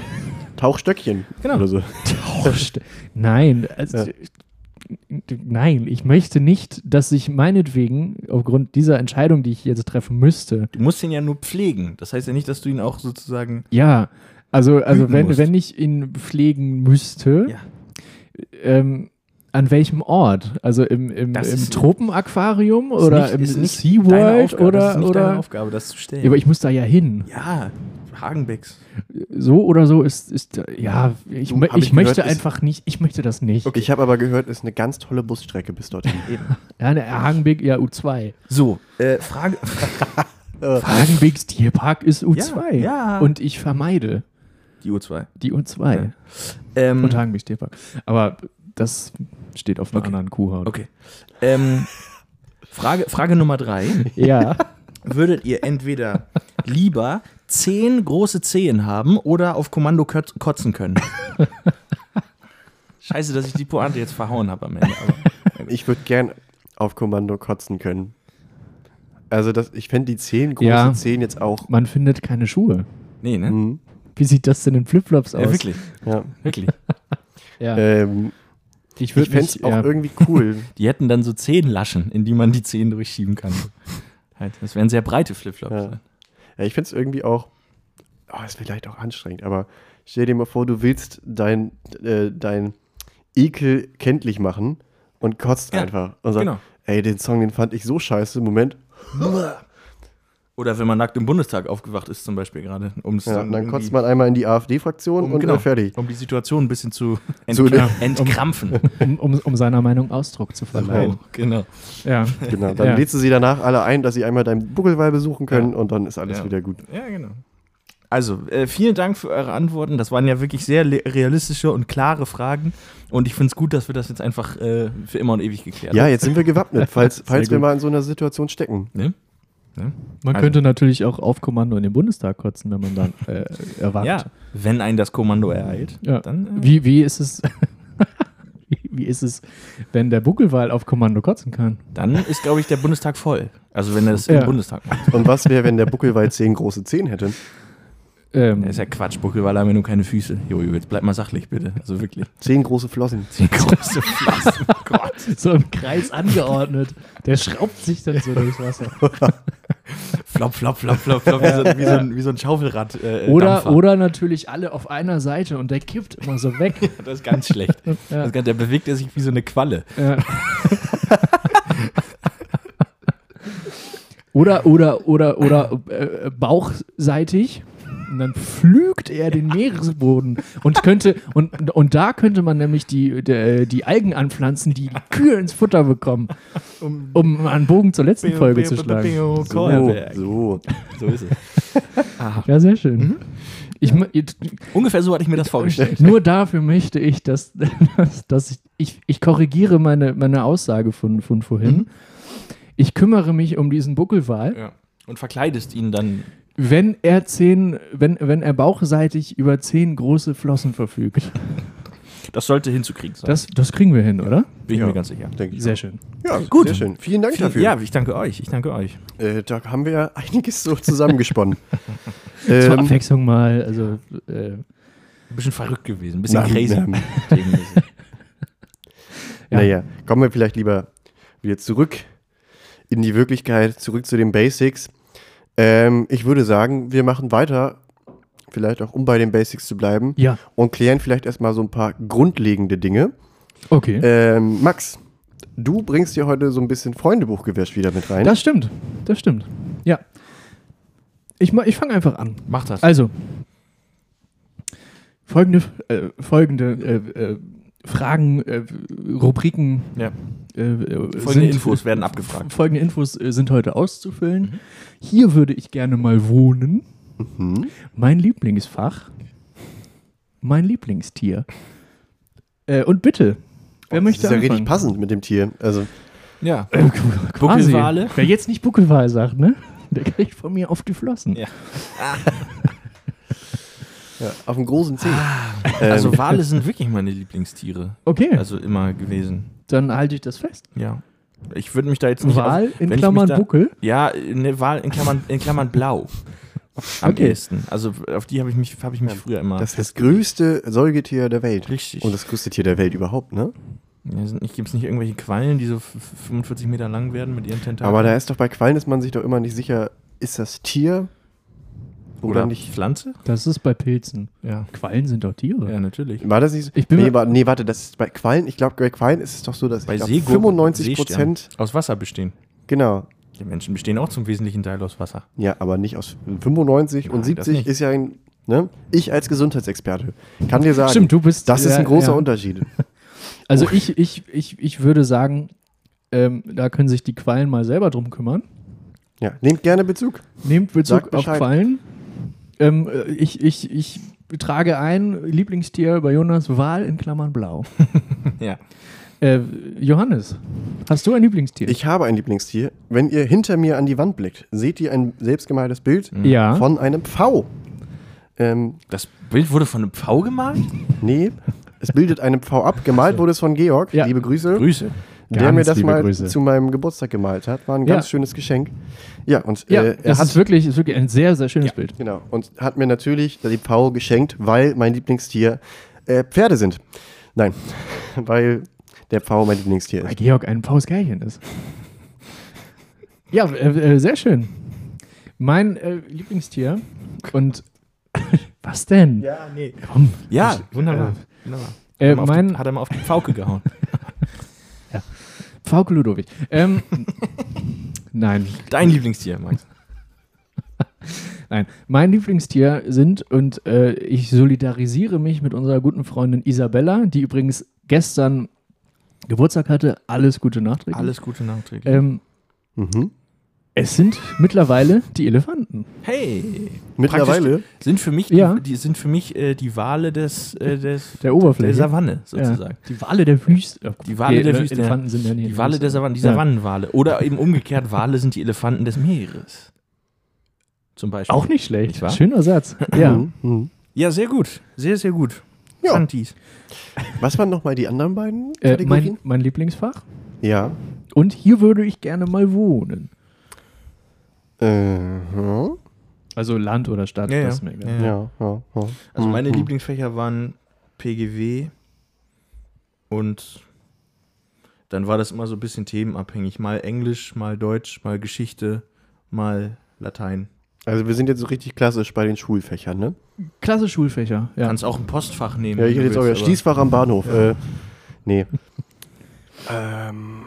Tauchstöckchen Genau. oder so. Tauscht. Nein, also, Ja. nein, ich möchte nicht, dass sich meinetwegen aufgrund dieser Entscheidung, die ich jetzt treffen müsste, Du musst ihn ja nur pflegen. Das heißt ja nicht, dass du ihn auch sozusagen. ja, also, also wenn, musst. wenn ich ihn pflegen müsste, Ja. ähm, an welchem Ort? Also im, im, im Tropenaquarium oder im nicht, nicht SeaWorld deine oder, das ist nicht deine oder Aufgabe, das zu stellen. ja, aber ich muss da ja hin. ja, Hagenbecks. So oder so ist, ist ja, ich, ich, ich möchte gehört, einfach nicht, ich möchte das nicht. Ich habe aber gehört, es ist eine ganz tolle Busstrecke bis dorthin. Ja, eine Hagenbeek, ja, U2. So, äh, Frage. Hagenbeeks Tierpark ist U2. ja. Und ich vermeide Die U2. die U2 Ja. Ähm, und Hagenbeeks Tierpark. Aber das steht auf einer Okay. anderen Kuhhaut. okay. Ähm, Frage, Frage Nummer drei. Ja. Würdet ihr entweder lieber zehn große Zehen haben oder auf Kommando kotz- kotzen können? Scheiße, dass ich die Pointe jetzt verhauen habe am Ende. Aber Ich würde gern auf Kommando kotzen können. Also das, ich fände die zehn große Ja. Zehen jetzt auch. Man findet keine Schuhe. nee, ne? Mhm. Wie sieht das denn in Flipflops aus? Ja, wirklich. Ja. Wirklich. Ja. Ähm, ich ich fände es auch ja. irgendwie cool. Die hätten dann so zehn Laschen, in die man die Zehen durchschieben kann. Halt, das wären sehr breite Flipflops. Ja. ja, ich finde es irgendwie auch. Oh, ist vielleicht auch anstrengend, aber stell dir mal vor, du willst dein, äh, dein Ekel kenntlich machen und kotzt Ja, einfach. Und sagt, genau. ey, den Song, den fand ich so scheiße. Moment. Oder wenn man nackt im Bundestag aufgewacht ist, zum Beispiel gerade. Um's Ja, dann irgendwie- kotzt man einmal in die AfD-Fraktion um, und genau, fertig. um die Situation ein bisschen zu, ent Zu- entkrampfen. um, um, um seiner Meinung Ausdruck zu verleihen. Oh, genau. Ja. Genau, dann Ja. lädst du sie danach alle ein, dass sie einmal deinen Buckelwall besuchen können und dann ist alles Ja. wieder gut. Ja, genau. Also, äh, vielen Dank für eure Antworten. Das waren ja wirklich sehr realistische und klare Fragen. Und ich finde es gut, dass wir das jetzt einfach äh, für immer und ewig geklärt Ja, haben. jetzt sind wir gewappnet, falls, falls wir mal in so einer Situation stecken. Ne? Man Also- könnte natürlich auch auf Kommando in den Bundestag kotzen, wenn man dann äh, erwartet. Ja, wenn ein das Kommando ereilt, Ja. dann. Äh, Wie, wie ist es? wie, ist es, wenn der Buckelwal auf Kommando kotzen kann? Dann ist, glaube ich, der Bundestag voll. Also wenn er das Ja. im Bundestag macht. Und was wäre, wenn der Buckelwald zehn große Zehen hätte? Ähm, Das ist ja Quatsch, Buckelwal haben ja nur keine Füße. Jojo, jetzt bleib mal sachlich, bitte. Also wirklich. Zehn große Flossen. Zehn große Pflanzen. Oh Gott. so im Kreis angeordnet. Der schraubt sich dann so durchs Wasser. Flop, flop, flop, flop, flop. Wie, so, wie, so, ein, wie so ein Schaufelrad. Äh, Oder, Dampfer. oder natürlich alle auf einer Seite und der kippt immer so weg. Das ist ganz schlecht. Ja. Ist ganz, der bewegt er sich wie so eine Qualle. Ja. oder, oder, oder, oder äh, bauchseitig. Und dann pflügt er den Meeresboden und könnte und, und da könnte man nämlich die, die, die Algen anpflanzen, die die Kühe ins Futter bekommen, um einen Bogen zur letzten Folge zu schlagen. So, so. So ist es. Ah, Ja, sehr schön. Ich, ma- ich, ungefähr so hatte ich mir das vorgestellt. nur dafür möchte ich, dass, dass, dass ich, ich, ich korrigiere meine, meine Aussage von, von vorhin. Ich kümmere mich um diesen Buckelwal. Ja. Und verkleidest ihn dann. Wenn er zehn, wenn, wenn er bauchseitig über zehn große Flossen verfügt. Das sollte hinzukriegen sein. Das, das kriegen wir hin, oder? bin ich Ja. mir ganz sicher. Denke ich. Sehr schön. Ja, Gut. Sehr schön. Vielen Dank dafür. Ja, ich danke euch. Ich danke euch. Äh, da haben wir ja einiges so zusammengesponnen. Zur ähm, Abwechslung mal, also äh, Ein bisschen verrückt gewesen, ein bisschen nein, crazy. nein. Ja. Naja, kommen wir vielleicht lieber wieder zurück in die Wirklichkeit, zurück zu den Basics. Ähm, ich würde sagen, wir machen weiter, vielleicht auch um bei den Basics zu bleiben ja, und klären vielleicht erstmal so ein paar grundlegende Dinge. okay. Ähm, Max, du bringst ja heute so ein bisschen Freundebuchgewäsch wieder mit rein. Das stimmt, das stimmt. Ja. Ich, ich fange einfach an. Mach das. Also, folgende, äh, folgende äh, äh, Fragen, äh, Rubriken, Ja. Äh, äh, Folgende sind- Infos werden abgefragt. Folgende Infos äh, sind heute auszufüllen. Hier würde ich gerne mal wohnen. Mhm. Mein Lieblingsfach. Mein Lieblingstier. Äh, und bitte, wer das möchte ist ja richtig anfangen? passend mit dem Tier. Also, Ja. Äh, quasi. Buckelwale? Wer jetzt nicht Buckelwal sagt, ne? Der kriegt von mir auf die Flossen. Ja. ja, auf dem großen Zeh. Also Ähm, Wale sind wirklich meine Lieblingstiere. Okay, Also immer gewesen. Dann halte ich das fest. Ja. Ich würde mich da jetzt nicht Wal auf, in Klammern da, Buckel. Ja, ne, Wal in Klammern, in Klammern blau. Am Okay. ehesten. Also auf die habe ich mich, habe ich mich früher immer. das ist das größte Säugetier der Welt. Richtig. Und das größte Tier der Welt überhaupt, ne? Ja, gibt es nicht irgendwelche Quallen, die so f- f- 45 Meter lang werden mit ihren Tentakeln? Aber da ist doch bei Quallen ist man sich doch immer nicht sicher, ist das Tier oder, Oder nicht? Pflanze? Das ist bei Pilzen. Ja. Quallen sind doch Tiere. Ja, natürlich. War das nicht so? Ich bin nee, war, nee, warte, das ist bei Quallen, ich glaube, bei Quallen ist es doch so, dass Bei ich glaub, Seegurken, 95 Prozent, aus Wasser bestehen. genau. Die Menschen bestehen auch zum wesentlichen Teil aus Wasser. Ja, aber nicht aus 95 und Nein, das 70 nicht. ist ja ein, ne? Ich als Gesundheitsexperte kann dir sagen, Stimmt, du bist. das ist ein großer ja. Unterschied. Also ich, ich, ich, ich würde sagen, ähm, da können sich die Quallen mal selber drum kümmern. Ja, nehmt gerne Bezug. Nehmt Bezug auf. Quallen. Ähm, äh, ich, ich, ich trage ein Lieblingstier bei Jonas Wal in Klammern blau. Ja. Äh, Johannes, hast du ein Lieblingstier? Ich habe ein Lieblingstier. Wenn ihr hinter mir an die Wand blickt, seht ihr ein selbstgemaltes Bild ja. von einem Pfau. Ähm, Das Bild wurde von einem Pfau gemalt? nee, es bildet einen Pfau ab. Gemalt wurde es von Georg. Ja. Liebe Grüße. Grüße. Der Ganz mir das mal Grüße. zu meinem Geburtstag gemalt hat. War ein Ja. ganz schönes Geschenk. Ja, und ja, äh, er das hat ist wirklich, ist wirklich ein sehr, sehr schönes Bild. Genau. Und hat mir natürlich die Pfau geschenkt, weil mein Lieblingstier äh, Pferde sind. Nein, weil der Pfau mein Lieblingstier Weil ist. Georg ein Pausgärchen ist. ja, äh, äh, sehr schön. Mein äh, Lieblingstier und was denn? Ja, nee. Komm. Ja, wunderbar. wunderbar. Äh, Hat, er mal auf mein die, hat er mal auf die Pfauke gehauen. Pfauke Ludowig. Ähm, nein, Dein Lieblingstier, Max. nein. Mein Lieblingstier sind und äh, ich solidarisiere mich mit unserer guten Freundin Isabella, die übrigens gestern Geburtstag hatte. Alles Gute nachträglich. Alles Gute nachträglich. Ähm, Mhm. Es sind mittlerweile die Elefanten. Hey! Mittlerweile? Praktisch Sind für mich, Ja. die, die sind für mich äh, die Wale des, äh, des Der Oberfläche. der Savanne sozusagen. Ja. Die Wale der Wüste. Die Wale der Ele- Wüste, Elefanten sind ja nicht Die Wale der Savanne, die Ja. Savannenwale. Oder eben umgekehrt, Wale sind die Elefanten des Meeres. Zum Beispiel. Auch nicht schlecht. Nicht wahr? Schöner Satz. Ja. Mhm. Mhm. Ja, sehr gut. Sehr, sehr gut. Ja. Fantis. Was waren nochmal die anderen beiden Äh, Kategorien? mein, mein Lieblingsfach. ja. Und hier würde ich gerne mal wohnen. Äh, ja. Also Land oder Stadt. Ja, ja. das ist mir. Ja. Ja, ja, ja. Also meine Mhm. Lieblingsfächer waren PGW und dann war das immer so ein bisschen themenabhängig. Mal Englisch, mal Deutsch, mal Geschichte, mal Latein. Also wir sind jetzt so richtig klassisch bei den Schulfächern, ne? Klasse Schulfächer. Ja. Kannst auch ein Postfach nehmen. Ja, ich hätte jetzt auch ja Schließfach am Bahnhof. Äh, nee. ähm,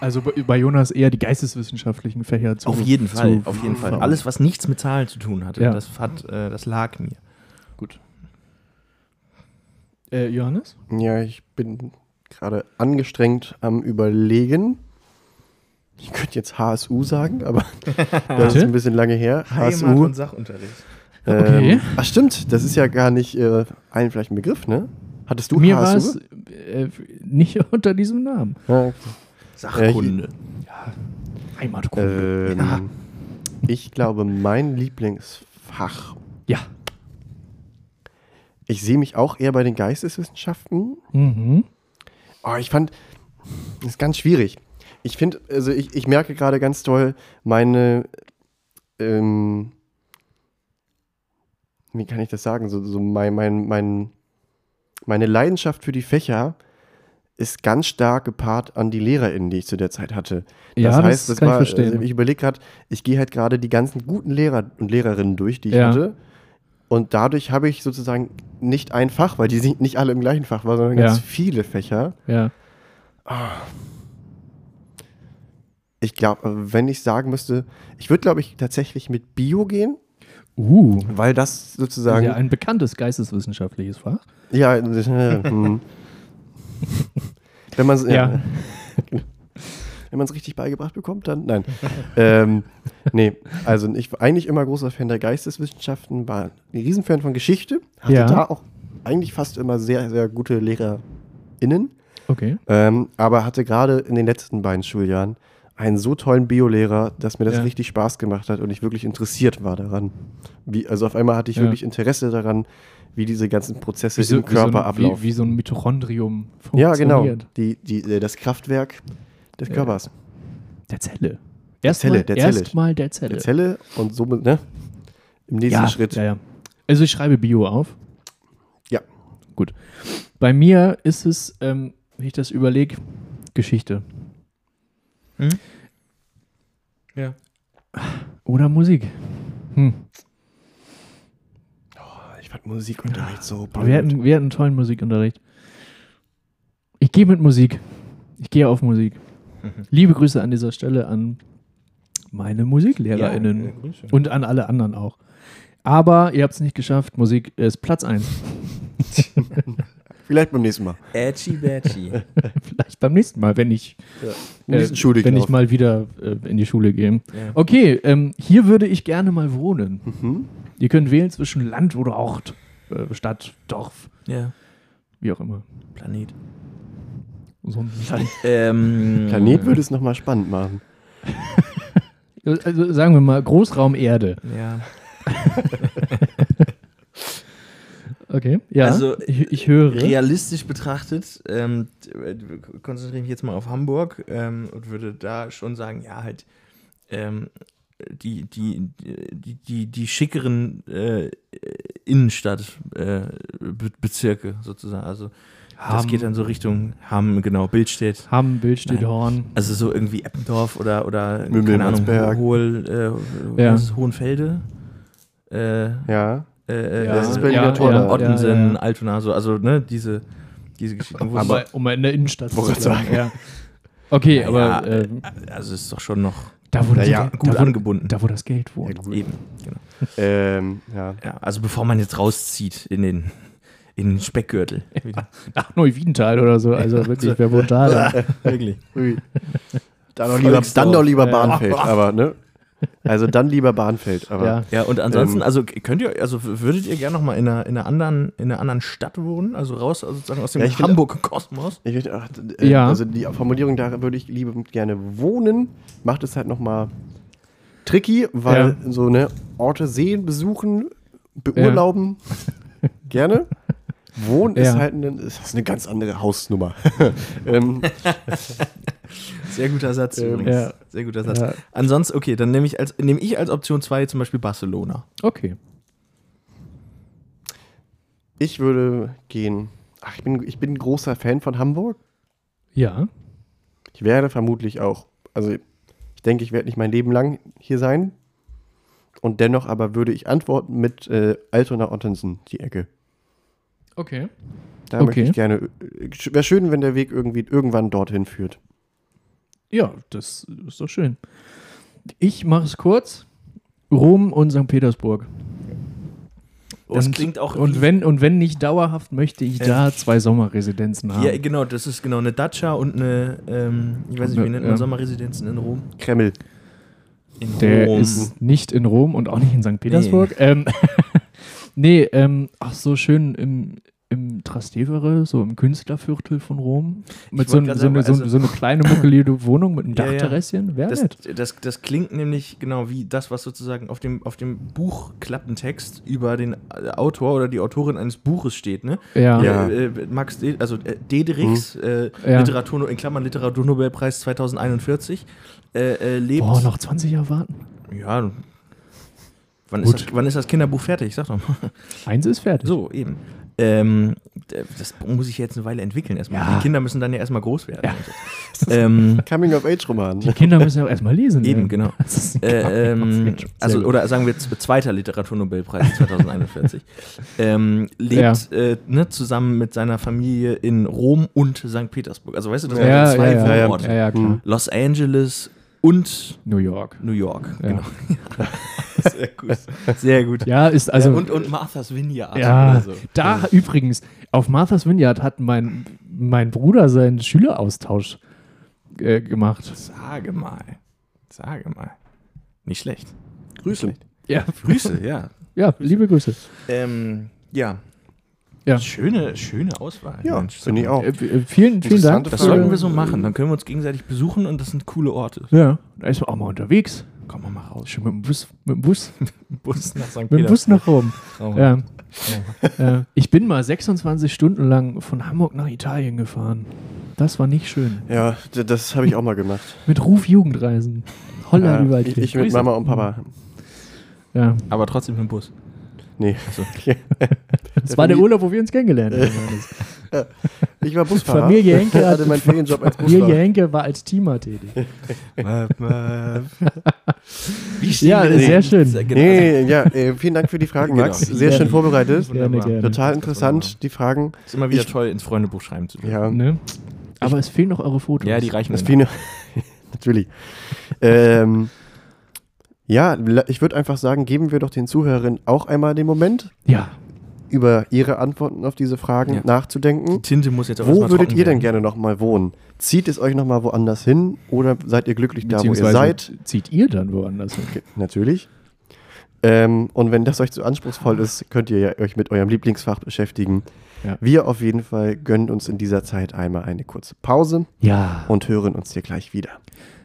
Also bei, Jonas eher die geisteswissenschaftlichen Fächer zu. Auf jeden Fall, auf jeden Fall. Alles, was nichts mit Zahlen zu tun hatte, Ja. das, hat, äh, das lag mir. Gut. Äh, Johannes? ja, ich bin gerade angestrengt am Überlegen. Ich könnte jetzt HSU sagen, aber das ist ein bisschen lange her. Heimat HSU. und Sachunterricht. Okay. Ähm, ach stimmt, das ist ja gar nicht äh, allen vielleicht ein Begriff, ne? Hattest du Mir war HSU? es äh, nicht unter diesem Namen. Ja, Sachkunde. Heimatkunde. ähm, Ja. Ich glaube, mein Lieblingsfach. ja. Ich sehe mich auch eher bei den Geisteswissenschaften. Mhm. Oh, ich fand, das ist ganz schwierig. Ich finde, also ich, ich merke gerade ganz toll meine, ähm, wie kann ich das sagen, so, so mein, mein, mein, meine Leidenschaft für die Fächer ist ganz stark gepaart an die LehrerInnen, die ich zu der Zeit hatte. Ja, das kann ich verstehen. Also ich überlege gerade, ich gehe halt gerade die ganzen guten Lehrer und Lehrerinnen durch, die ich Ja. hatte. Und dadurch habe ich sozusagen nicht ein Fach, weil die sind nicht alle im gleichen Fach waren, sondern ganz Ja. viele Fächer. Ja. Ich glaube, wenn ich sagen müsste, ich würde, glaube ich, tatsächlich mit Bio gehen, Uh. weil das sozusagen. ja, ein bekanntes geisteswissenschaftliches Fach. Ja, äh, hm. wenn man es Ja. wenn man es richtig beigebracht bekommt, dann nein. ähm, nee, also ich war eigentlich immer großer Fan der Geisteswissenschaften, war ein Riesenfan von Geschichte, hatte Ja. da auch eigentlich fast immer sehr, sehr gute LehrerInnen, Okay. ähm, aber hatte gerade in den letzten beiden Schuljahren einen so tollen Biolehrer, dass mir das Ja. richtig Spaß gemacht hat und ich wirklich interessiert war daran. Wie, also auf einmal hatte ich Ja. wirklich Interesse daran, wie diese ganzen Prozesse so, im Körper wie so ein, ablaufen. Wie, wie so ein Mitochondrium ja, genau. funktioniert. Die, die, äh, das Kraftwerk des Ja. Körpers. Der Zelle. Zelle, Erstmal der Zelle. Erstmal der Zelle. Der Zelle und somit, ne? Im nächsten ja, Schritt. Ja, ja. Also ich schreibe Bio auf. Ja. Gut. Bei mir ist es, ähm, wenn ich das überlege, Geschichte. Hm? Ja. Oder Musik. Hm. Fand Musikunterricht so Aber wir, hatten, wir hatten einen tollen Musikunterricht. Ich gehe mit Musik. Ich gehe auf Musik. Mhm. Liebe Grüße an dieser Stelle an meine MusiklehrerInnen. Ja. Und an alle anderen auch. Aber ihr habt es nicht geschafft. Musik ist Platz 1. Vielleicht beim nächsten Mal. Edgy Badgy. Vielleicht beim nächsten Mal, wenn ich, Im äh, Schuldigen wenn ich mal wieder äh, in die Schule gehe. Ja. Okay, ähm, hier würde ich gerne mal wohnen. Mhm. Ihr könnt wählen zwischen Land oder Ort, äh, Stadt, Dorf, ja. wie auch immer. Planet. So Ähm, Planet würde es nochmal spannend machen. also sagen wir mal Großraum Erde. Ja. Okay, ja. Also, ich, ich höre. Realistisch betrachtet, ähm, konzentriere ich mich jetzt mal auf Hamburg ähm, und würde da schon sagen, ja, halt ähm, die, die, die, die, die schickeren äh, Innenstadtbezirke äh, sozusagen. Also das Hamm. geht dann so Richtung Hamm, genau, Bildstedt. Hamm, Bildstedt, Nein. Horn. Also so irgendwie Eppendorf oder, oder Mümmel, keine Ahnung. Hohl, äh, Ja. Hohenfelde. Äh, Ja. Äh, Ja, das ist äh, Berliner ja, Tor ja. Ottensen, Altona, so, also ne, diese, diese Geschichten. wo Um um in der Innenstadt zu sagen. Ja. Okay, Ja, aber ja, äh, also es ist doch schon noch da, das, ja, gut da, wo, angebunden. da, wo das Geld wohnt. Ja, gut. Eben, genau. Ähm, ja. Ja, also bevor man jetzt rauszieht in den, in den Speckgürtel. Nach Neuwiedental oder so. Also wirklich, wer wohnt da? da? Wirklich. Dann doch lieber, dann doch lieber. Bahnfeld, aber, ne? Also dann lieber Bahnfeld, aber. Ja. Ja, und ansonsten, Ähm, also könnt ihr, also würdet ihr gerne noch mal in einer, in einer anderen, in einer anderen Stadt wohnen? Also raus, also sozusagen aus dem Ja, Hamburg-Kosmos? Äh, Ja. Also die Formulierung, da würde ich lieber gerne wohnen, macht es halt nochmal tricky, weil so ne Orte sehen, besuchen, beurlauben, gerne. Wohnen ist Ja. halt eine, ist eine ganz andere Hausnummer. ähm, Sehr guter Satz Ähm, übrigens. ja. Sehr guter Satz. Ja. Ansonsten, okay, dann nehme ich als, nehme ich als Option 2 zum Beispiel Barcelona. Okay. ich würde gehen. Ach, ich bin, ich bin ein großer Fan von Hamburg. Ja. Ich werde vermutlich auch, also ich denke, ich werde nicht mein Leben lang hier sein. Und dennoch aber würde ich antworten mit äh, Altona Ottensen, die Ecke. Okay. Da Okay. möchte ich gerne. Wäre schön, wenn der Weg irgendwie irgendwann dorthin führt. Ja, das ist doch schön. Ich mache es kurz. Rom und St. Petersburg. Das und, klingt auch Und wenn, und wenn nicht dauerhaft, möchte ich Ähm, da zwei Sommerresidenzen haben. Ja, genau, das ist genau eine Dacia und eine, ähm, ich weiß nicht, wie nennt man ähm, Sommerresidenzen in Rom? Kreml. In Der Rom. ist nicht in Rom und auch nicht in St. Petersburg. Ähm, nee, ähm, ach so schön im, im Trastevere, so im Künstlerviertel von Rom. Mit so, so, eine, sagen, so, also- so eine kleine muckelige Wohnung mit einem Ja, ja. Dachterrässchen. Wäre Das, das, das klingt nämlich genau wie das, was sozusagen auf dem, auf dem Buchklappentext über den äh, Autor oder die Autorin eines Buches steht, ne? Ja. Ja. Äh, äh, Max, De also äh, Dederichs, äh, Ja. Literatur, in Klammern Literaturnobelpreis 2041, äh, äh, lebt. Boah, noch 20 Jahre warten. Ja. Wann ist, Gut. das, wann ist das Kinderbuch fertig? Sag doch mal. Eins ist fertig. So, eben. Ähm, das muss ich jetzt eine Weile entwickeln erstmal. Ja. Die Kinder müssen dann ja erstmal groß werden. Ja. Ähm, Coming-of-Age-Roman. Die Kinder müssen ja auch erstmal lesen. Eben, ja. genau. Äh, ähm, also, oder sagen wir jetzt zweiter Literaturnobelpreis 2041. ähm, lebt äh, ne, zusammen mit seiner Familie in Rom und St. Petersburg. Also weißt du, das ja, sind ja, zwei ja, ja, ja, ja, klar. Hm. Los Angeles und New York. New York. Ja. Genau. Sehr gut. Sehr gut. Ja, ist also. ja, und, und Martha's Vineyard. Ja, oder so. da übrigens, auf Martha's Vineyard hat mein, mein Bruder seinen Schüleraustausch äh, gemacht. Sage mal. Sage mal. Nicht schlecht. Grüße. Ja, Grüße, ja. ja liebe Grüße. Ähm, ja. Ja. Schöne, schöne Auswahl. Ja, finde ich auch. Äh, äh, vielen, vielen Dank. Das sollten wir so machen. Dann können wir uns gegenseitig besuchen und das sind coole Orte. Ja, da ist man auch mal unterwegs. Kommen wir mal raus. Schön mit dem Bus, mit dem Bus, Bus nach St. mit dem Bus nach Rom. Oh. Ja. Äh, ich bin mal 26 Stunden lang von Hamburg nach Italien gefahren. Das war nicht schön. Ja, das habe ich auch mal gemacht. Mit Ruf Jugendreisen. Holland Ja, überall. ich, ich mit Mama und Papa. Ja. Aber trotzdem mit dem Bus. Nee. Das war der Urlaub, wo wir uns kennengelernt haben. Ich war Busfahrer. Familie Henke hat hatte meinen Ferienjob als Familie Busfahrer. Henke war als Teamer tätig. Wie stehen Ja, sehr schön. Genau. Nee, ja, äh, vielen Dank für die Fragen, Genau. Max. Sehr Gerne. schön vorbereitet. Gerne, Wunderbar. gerne. Total interessant, die Fragen. Ist immer wieder Ich- toll, ins Freundebuch schreiben zu dürfen. Ja, Ne? Aber es fehlen noch eure Fotos. Ja, die reichen das dann. viele. Natürlich. Ähm, ja, ich würde einfach sagen, geben wir doch den Zuhörerinnen auch einmal den Moment, Ja. über ihre Antworten auf diese Fragen Ja. nachzudenken. Die Tinte muss jetzt auch Wo würdet ihr denn werden. gerne nochmal wohnen? Zieht es euch nochmal woanders hin oder seid ihr glücklich da, wo ihr seid? zieht ihr dann woanders hin? Okay, natürlich. Ähm, und wenn das euch zu anspruchsvoll ist, könnt ihr ja euch mit eurem Lieblingsfach beschäftigen. Ja. Wir auf jeden Fall gönnen uns in dieser Zeit einmal eine kurze Pause Ja. und hören uns hier gleich wieder.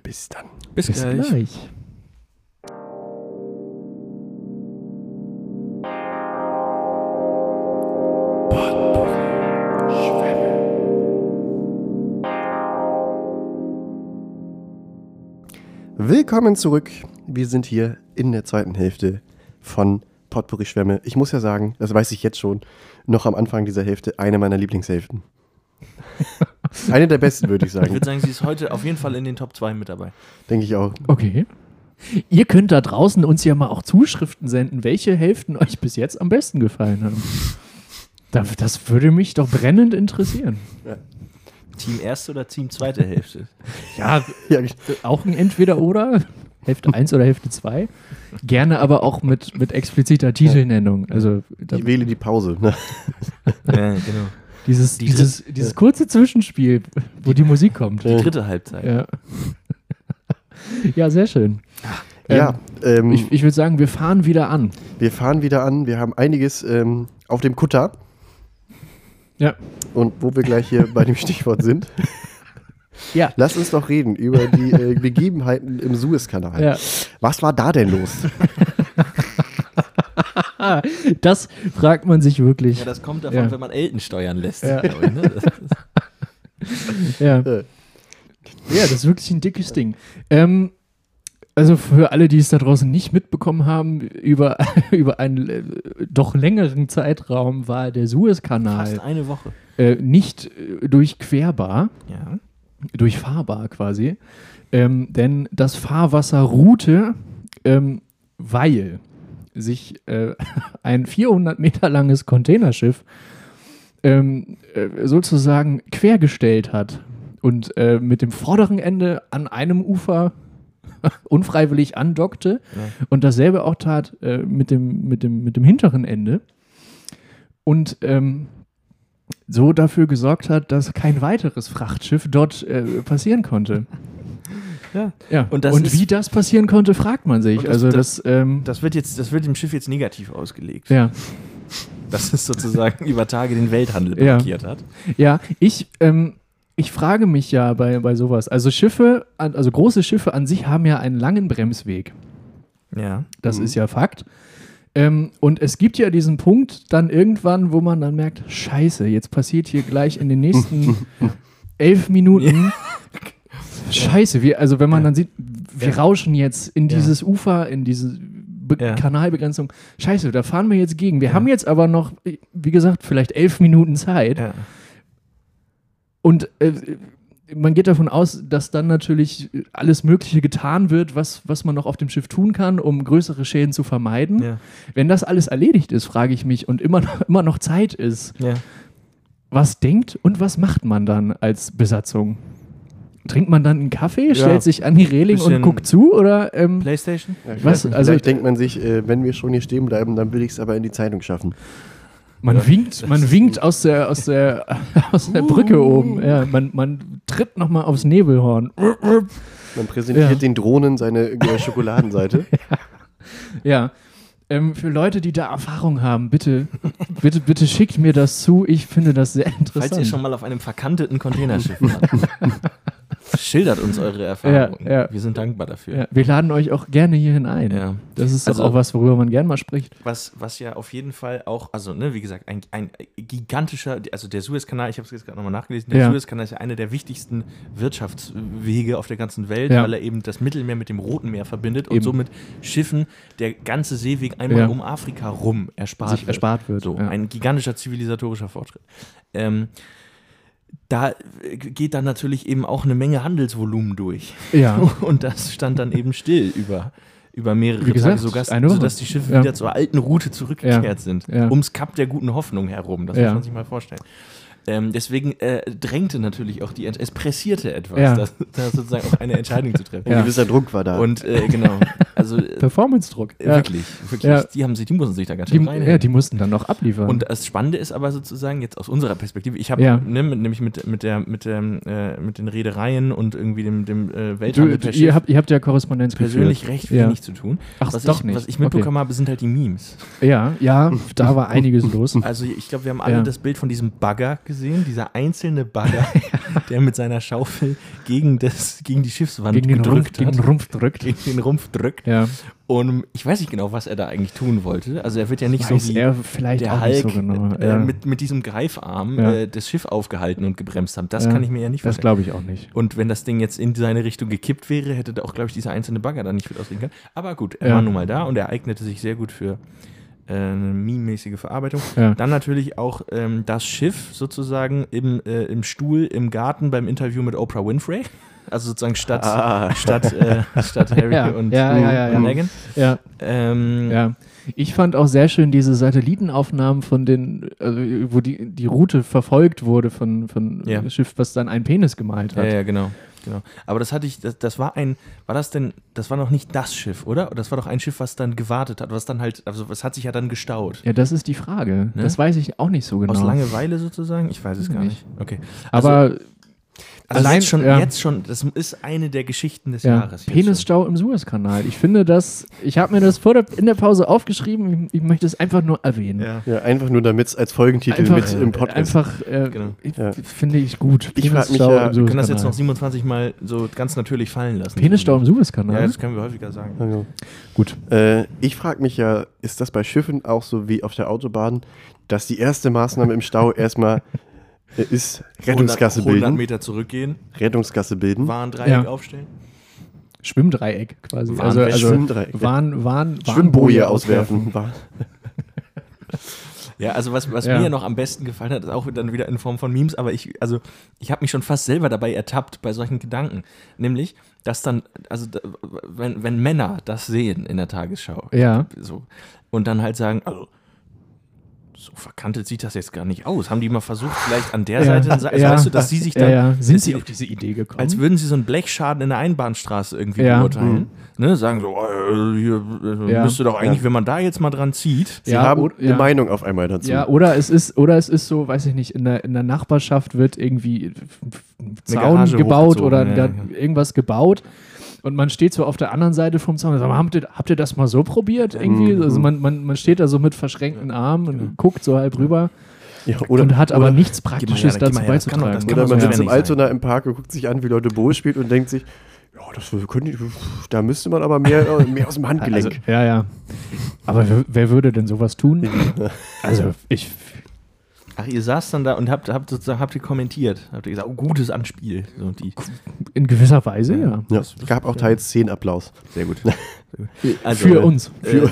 Bis dann. Bis, Bis gleich. gleich. Willkommen zurück. Wir sind hier in der zweiten Hälfte von Potpourri Schwämme. Ich muss ja sagen, das weiß ich jetzt schon, noch am Anfang dieser Hälfte eine meiner Lieblingshälften. eine der besten, würde ich Ich sagen. würde sagen, sie ist heute auf jeden Fall in den Top 2 mit dabei. Denke ich auch. Okay. Ihr könnt da draußen uns ja mal auch Zuschriften senden, welche Hälften euch bis jetzt am besten gefallen haben. Da- Das würde mich doch brennend interessieren. Team erste oder Team zweite Hälfte? Ja, Ja, auch ein Entweder-Oder. Hälfte 1 oder Hälfte 2. Gerne aber auch mit, mit expliziter Titelnennung. Also ich wähle die Pause. Ne? ja, genau. dieses, die dieses, dieses kurze Zwischenspiel, wo die Musik kommt. Die dritte Halbzeit. Ja. Ja, sehr schön. Ja, ähm, Ich, ich würde sagen, wir fahren wieder an. wir fahren wieder an. Wir haben einiges ähm, auf dem Kutter. Ja. Und wo wir gleich hier bei dem Stichwort sind, Ja. lass uns doch reden über die äh, Begebenheiten im Suezkanal. Ja. Was war da denn los? Das fragt man sich wirklich. Ja, das kommt davon, Ja. wenn man Elten steuern lässt. Ja. ich, ne? Ja. Äh. ja, das ist wirklich ein dickes Ding. Ähm, also für alle, die es da draußen nicht mitbekommen haben, über, über einen äh, doch längeren Zeitraum war der Fast Suezkanal eine Woche. äh, nicht äh, durchquerbar, Ja. durchfahrbar quasi, ähm, denn das Fahrwasser ruhte, ähm, weil sich äh, ein 400 Meter langes Containerschiff ähm, äh, sozusagen quergestellt hat und äh, mit dem vorderen Ende an einem Ufer unfreiwillig andockte Ja. und dasselbe auch tat äh, mit, dem, mit, dem, mit dem hinteren Ende und ähm, so dafür gesorgt hat, dass kein weiteres Frachtschiff dort äh, passieren konnte. Ja. Ja. Und Und, wie das passieren konnte, fragt man sich. Das- also das- das, ähm, Das wird jetzt, das wird dem Schiff jetzt negativ ausgelegt. ja. Dass es sozusagen über Tage den Welthandel Ja. blockiert hat. Ja, ich, ähm, ich frage mich ja bei, bei sowas. Also Schiffe, also große Schiffe an sich haben ja einen langen Bremsweg. Ja. Das ist ja Fakt. Ähm, und es gibt ja diesen Punkt dann irgendwann, wo man dann merkt, scheiße, jetzt passiert hier gleich in den nächsten elf Minuten. Scheiße, wir, also wenn man Ja. dann sieht, wir Ja. rauschen jetzt in Ja. dieses Ufer, in diese Be Ja. Kanalbegrenzung. Scheiße, da fahren wir jetzt gegen. Wir haben jetzt aber noch, wie gesagt, vielleicht elf Minuten Zeit. Und äh, man geht davon aus, dass dann natürlich alles Mögliche getan wird, was, was man noch auf dem Schiff tun kann, um größere Schäden zu vermeiden. Ja. Wenn das alles erledigt ist, frage ich mich, und immer noch, immer noch Zeit ist, Ja. was denkt und was macht man dann als Besatzung? Trinkt man dann einen Kaffee, Ja. stellt sich an die Reling und Bisschen- guckt zu? Oder ähm, Playstation? Ja, Was? Also- vielleicht denkt man sich, äh, wenn wir schon hier stehen bleiben, dann will ich es aber in die Zeitung schaffen. Man Ja. winkt, man winkt aus der, aus der, aus der Brücke oben. Ja, man, man tritt nochmal aufs Nebelhorn. Man präsentiert Ja. den Drohnen seine äh, Schokoladenseite. Ja. Ähm, für Leute, die da Erfahrung haben, bitte, bitte, bitte schickt mir das zu. Ich finde das sehr interessant. Falls ihr schon mal auf einem verkanteten Containerschiff wart. Schildert uns eure Erfahrungen. Ja, ja. Wir sind dankbar dafür. ja, wir laden euch auch gerne hier hinein. Ja. Das ist Also- doch auch was, worüber man gerne mal spricht. Was, was ja auf jeden Fall auch, also ne, wie gesagt, ein, ein gigantischer, also der Suezkanal, ich habe es jetzt gerade nochmal nachgelesen, der. Suezkanal ist ja einer der wichtigsten Wirtschaftswege auf der ganzen Welt, weil er eben das Mittelmeer mit dem Roten Meer verbindet und Eben. somit Schiffen der ganze Seeweg einmal um Afrika rum erspart Sich wird. erspart wird. So, ein gigantischer zivilisatorischer Fortschritt. Ähm, da äh, geht dann natürlich eben auch eine Menge Handelsvolumen durch. ja. Und das stand dann eben still über, über mehrere Wie gesagt, Tage, Woche. sodass die Schiffe Ja. wieder zur alten Route zurückgekehrt Ja. sind. Ja. Ums Kap der guten Hoffnung herum. Das muss man sich mal vorstellen. Ähm, deswegen äh, drängte natürlich auch die, es pressierte etwas, Ja. da, da sozusagen auch eine Entscheidung zu treffen. Ein Ja. gewisser Druck war da. Und äh, genau, also äh, Performance-Druck. Ja. wirklich, wirklich, Ja. die haben sich, die mussten sich da ganz Die, schön ja, reinhängen. die mussten dann noch abliefern. Und das Spannende ist aber sozusagen jetzt aus unserer Perspektive, ich habe Ja. ne, mit, nämlich mit, mit, der, mit, der, äh, mit den Reedereien und irgendwie dem, dem äh, Welthandel du, ihr, habt, ihr habt ja Korrespondenz persönlich geführt. recht Ja. wenig zu tun. Ach, Was, doch ich, nicht. was ich mitbekommen habe, sind halt die Memes. Okay. Ja, ja, da war einiges los. Also ich glaube, wir haben alle Ja. das Bild von diesem Bagger gesehen, dieser einzelne Bagger, der mit seiner Schaufel gegen, das, gegen die Schiffswand Gegen den, Rumpf, gedrückt gegen den hat. Rumpf drückt. Gegen den Rumpf drückt. Ja, Und ich weiß nicht genau, was er da eigentlich tun wollte. Also er wird ja nicht weiß so wie er vielleicht der Hulk so genau. äh, ja, mit, mit diesem Greifarm Ja. äh, das Schiff aufgehalten und gebremst haben. Das Ja. kann ich mir ja nicht das vorstellen. glaube ich auch nicht. Und wenn das Ding jetzt in seine Richtung gekippt wäre, hätte da auch, glaube ich, dieser einzelne Bagger dann nicht viel ausrichten können. Aber gut, er war nun mal da und er eignete sich sehr gut für äh, eine meme-mäßige Verarbeitung. Ja. Dann natürlich auch ähm, das Schiff sozusagen im, äh, im Stuhl im Garten beim Interview mit Oprah Winfrey. Also sozusagen statt, Ah. statt, äh, statt Harry Ja. und, Ja, ja, ja, ja. Meghan. Ja, Ähm, ja. Ich fand auch sehr schön diese Satellitenaufnahmen von den, also, wo die, die Route verfolgt wurde von, von Ja. dem Schiff, was dann einen Penis gemalt Ja, hat. ja, genau. Genau. Aber das hatte ich, das, das war ein, war das denn, das war noch nicht das Schiff, oder? Das war doch ein Schiff, was dann gewartet hat, was dann halt, also es hat sich ja dann gestaut. Ja, das ist die Frage. Ne? Das weiß ich auch nicht so genau. Aus Langeweile sozusagen? Ich weiß es gar Nicht. Okay. Also, Aber Also Allein- jetzt schon, ja. jetzt schon, das ist eine der Geschichten des Ja, Jahres. Penisstau im Suezkanal. Ich finde das, ich habe mir das vor der, in der Pause aufgeschrieben, ich, ich möchte es einfach nur erwähnen. Ja. Ja, einfach nur damit es als Folgentitel Einfach, mit im Podcast. einfach äh, Genau. ich- Ja. finde ich gut. Ich mich Penisstau ja- im Wir können das jetzt Suezkanal. noch 27 Mal so ganz natürlich fallen lassen. Penisstau im Suezkanal? Ja, das können wir häufiger sagen. Also, gut. äh, ich frage mich ja, ist das bei Schiffen auch so wie auf der Autobahn, dass die erste Maßnahme im Stau erstmal äh, ist Rettungsgasse 100, 100 bilden? Meter zurückgehen, Rettungsgasse bilden. Warndreieck Ja. aufstellen. Schwimmdreieck quasi. Warn- also, also Schwimmdreieck. Warn, Warn, Schwimmboje auswerfen. War- Ja, also was, was Ja. mir noch am besten gefallen hat, ist auch dann wieder in Form von Memes, aber ich, also ich habe mich schon fast selber dabei ertappt bei solchen Gedanken. Nämlich, dass dann, also da, wenn, wenn Männer das sehen in der Tagesschau, Ja. so, und dann halt sagen, also so verkantet sieht das jetzt gar nicht aus. Haben die mal versucht, vielleicht an der Seite, also ja. weißt du, dass sie sich Ja, dann, ja. Sind Sie auf diese Idee gekommen? als würden sie so einen Blechschaden in der Einbahnstraße irgendwie Ja. beurteilen. Ne? Sagen so, äh, hier äh, Ja. müsste doch eigentlich, wenn man da jetzt mal dran zieht. Sie Ja, haben oder- eine ja. Meinung auf einmal dazu. Ja, oder es ist, oder es ist so, weiß ich nicht, in der, in der Nachbarschaft wird irgendwie ein Zaun gebaut oder ja, da ja. irgendwas gebaut. Und man steht so auf der anderen Seite vom Zaun und sagt, habt ihr, habt ihr das mal so probiert irgendwie? Mhm. Also man, man, man steht da so mit verschränkten Armen und guckt so halb rüber Ja, und hat aber oder, nichts Praktisches dazu beizutragen. oder man sitzt im. Altona im Park und guckt sich an, wie Leute Bowl spielt und denkt sich, ja, das können die, da müsste man aber mehr, äh, mehr aus dem Handgelenk. Also, ja, ja. Aber wer, wer würde denn sowas tun? Also ich, Ach, ihr saßt dann da und habt, habt sozusagen habt ihr kommentiert. Habt ihr gesagt, oh, gutes Anspiel. So, die. in gewisser Weise, ja. ja, es gab auch teils 10 Applaus. Sehr gut. Also, Für uns. Äh,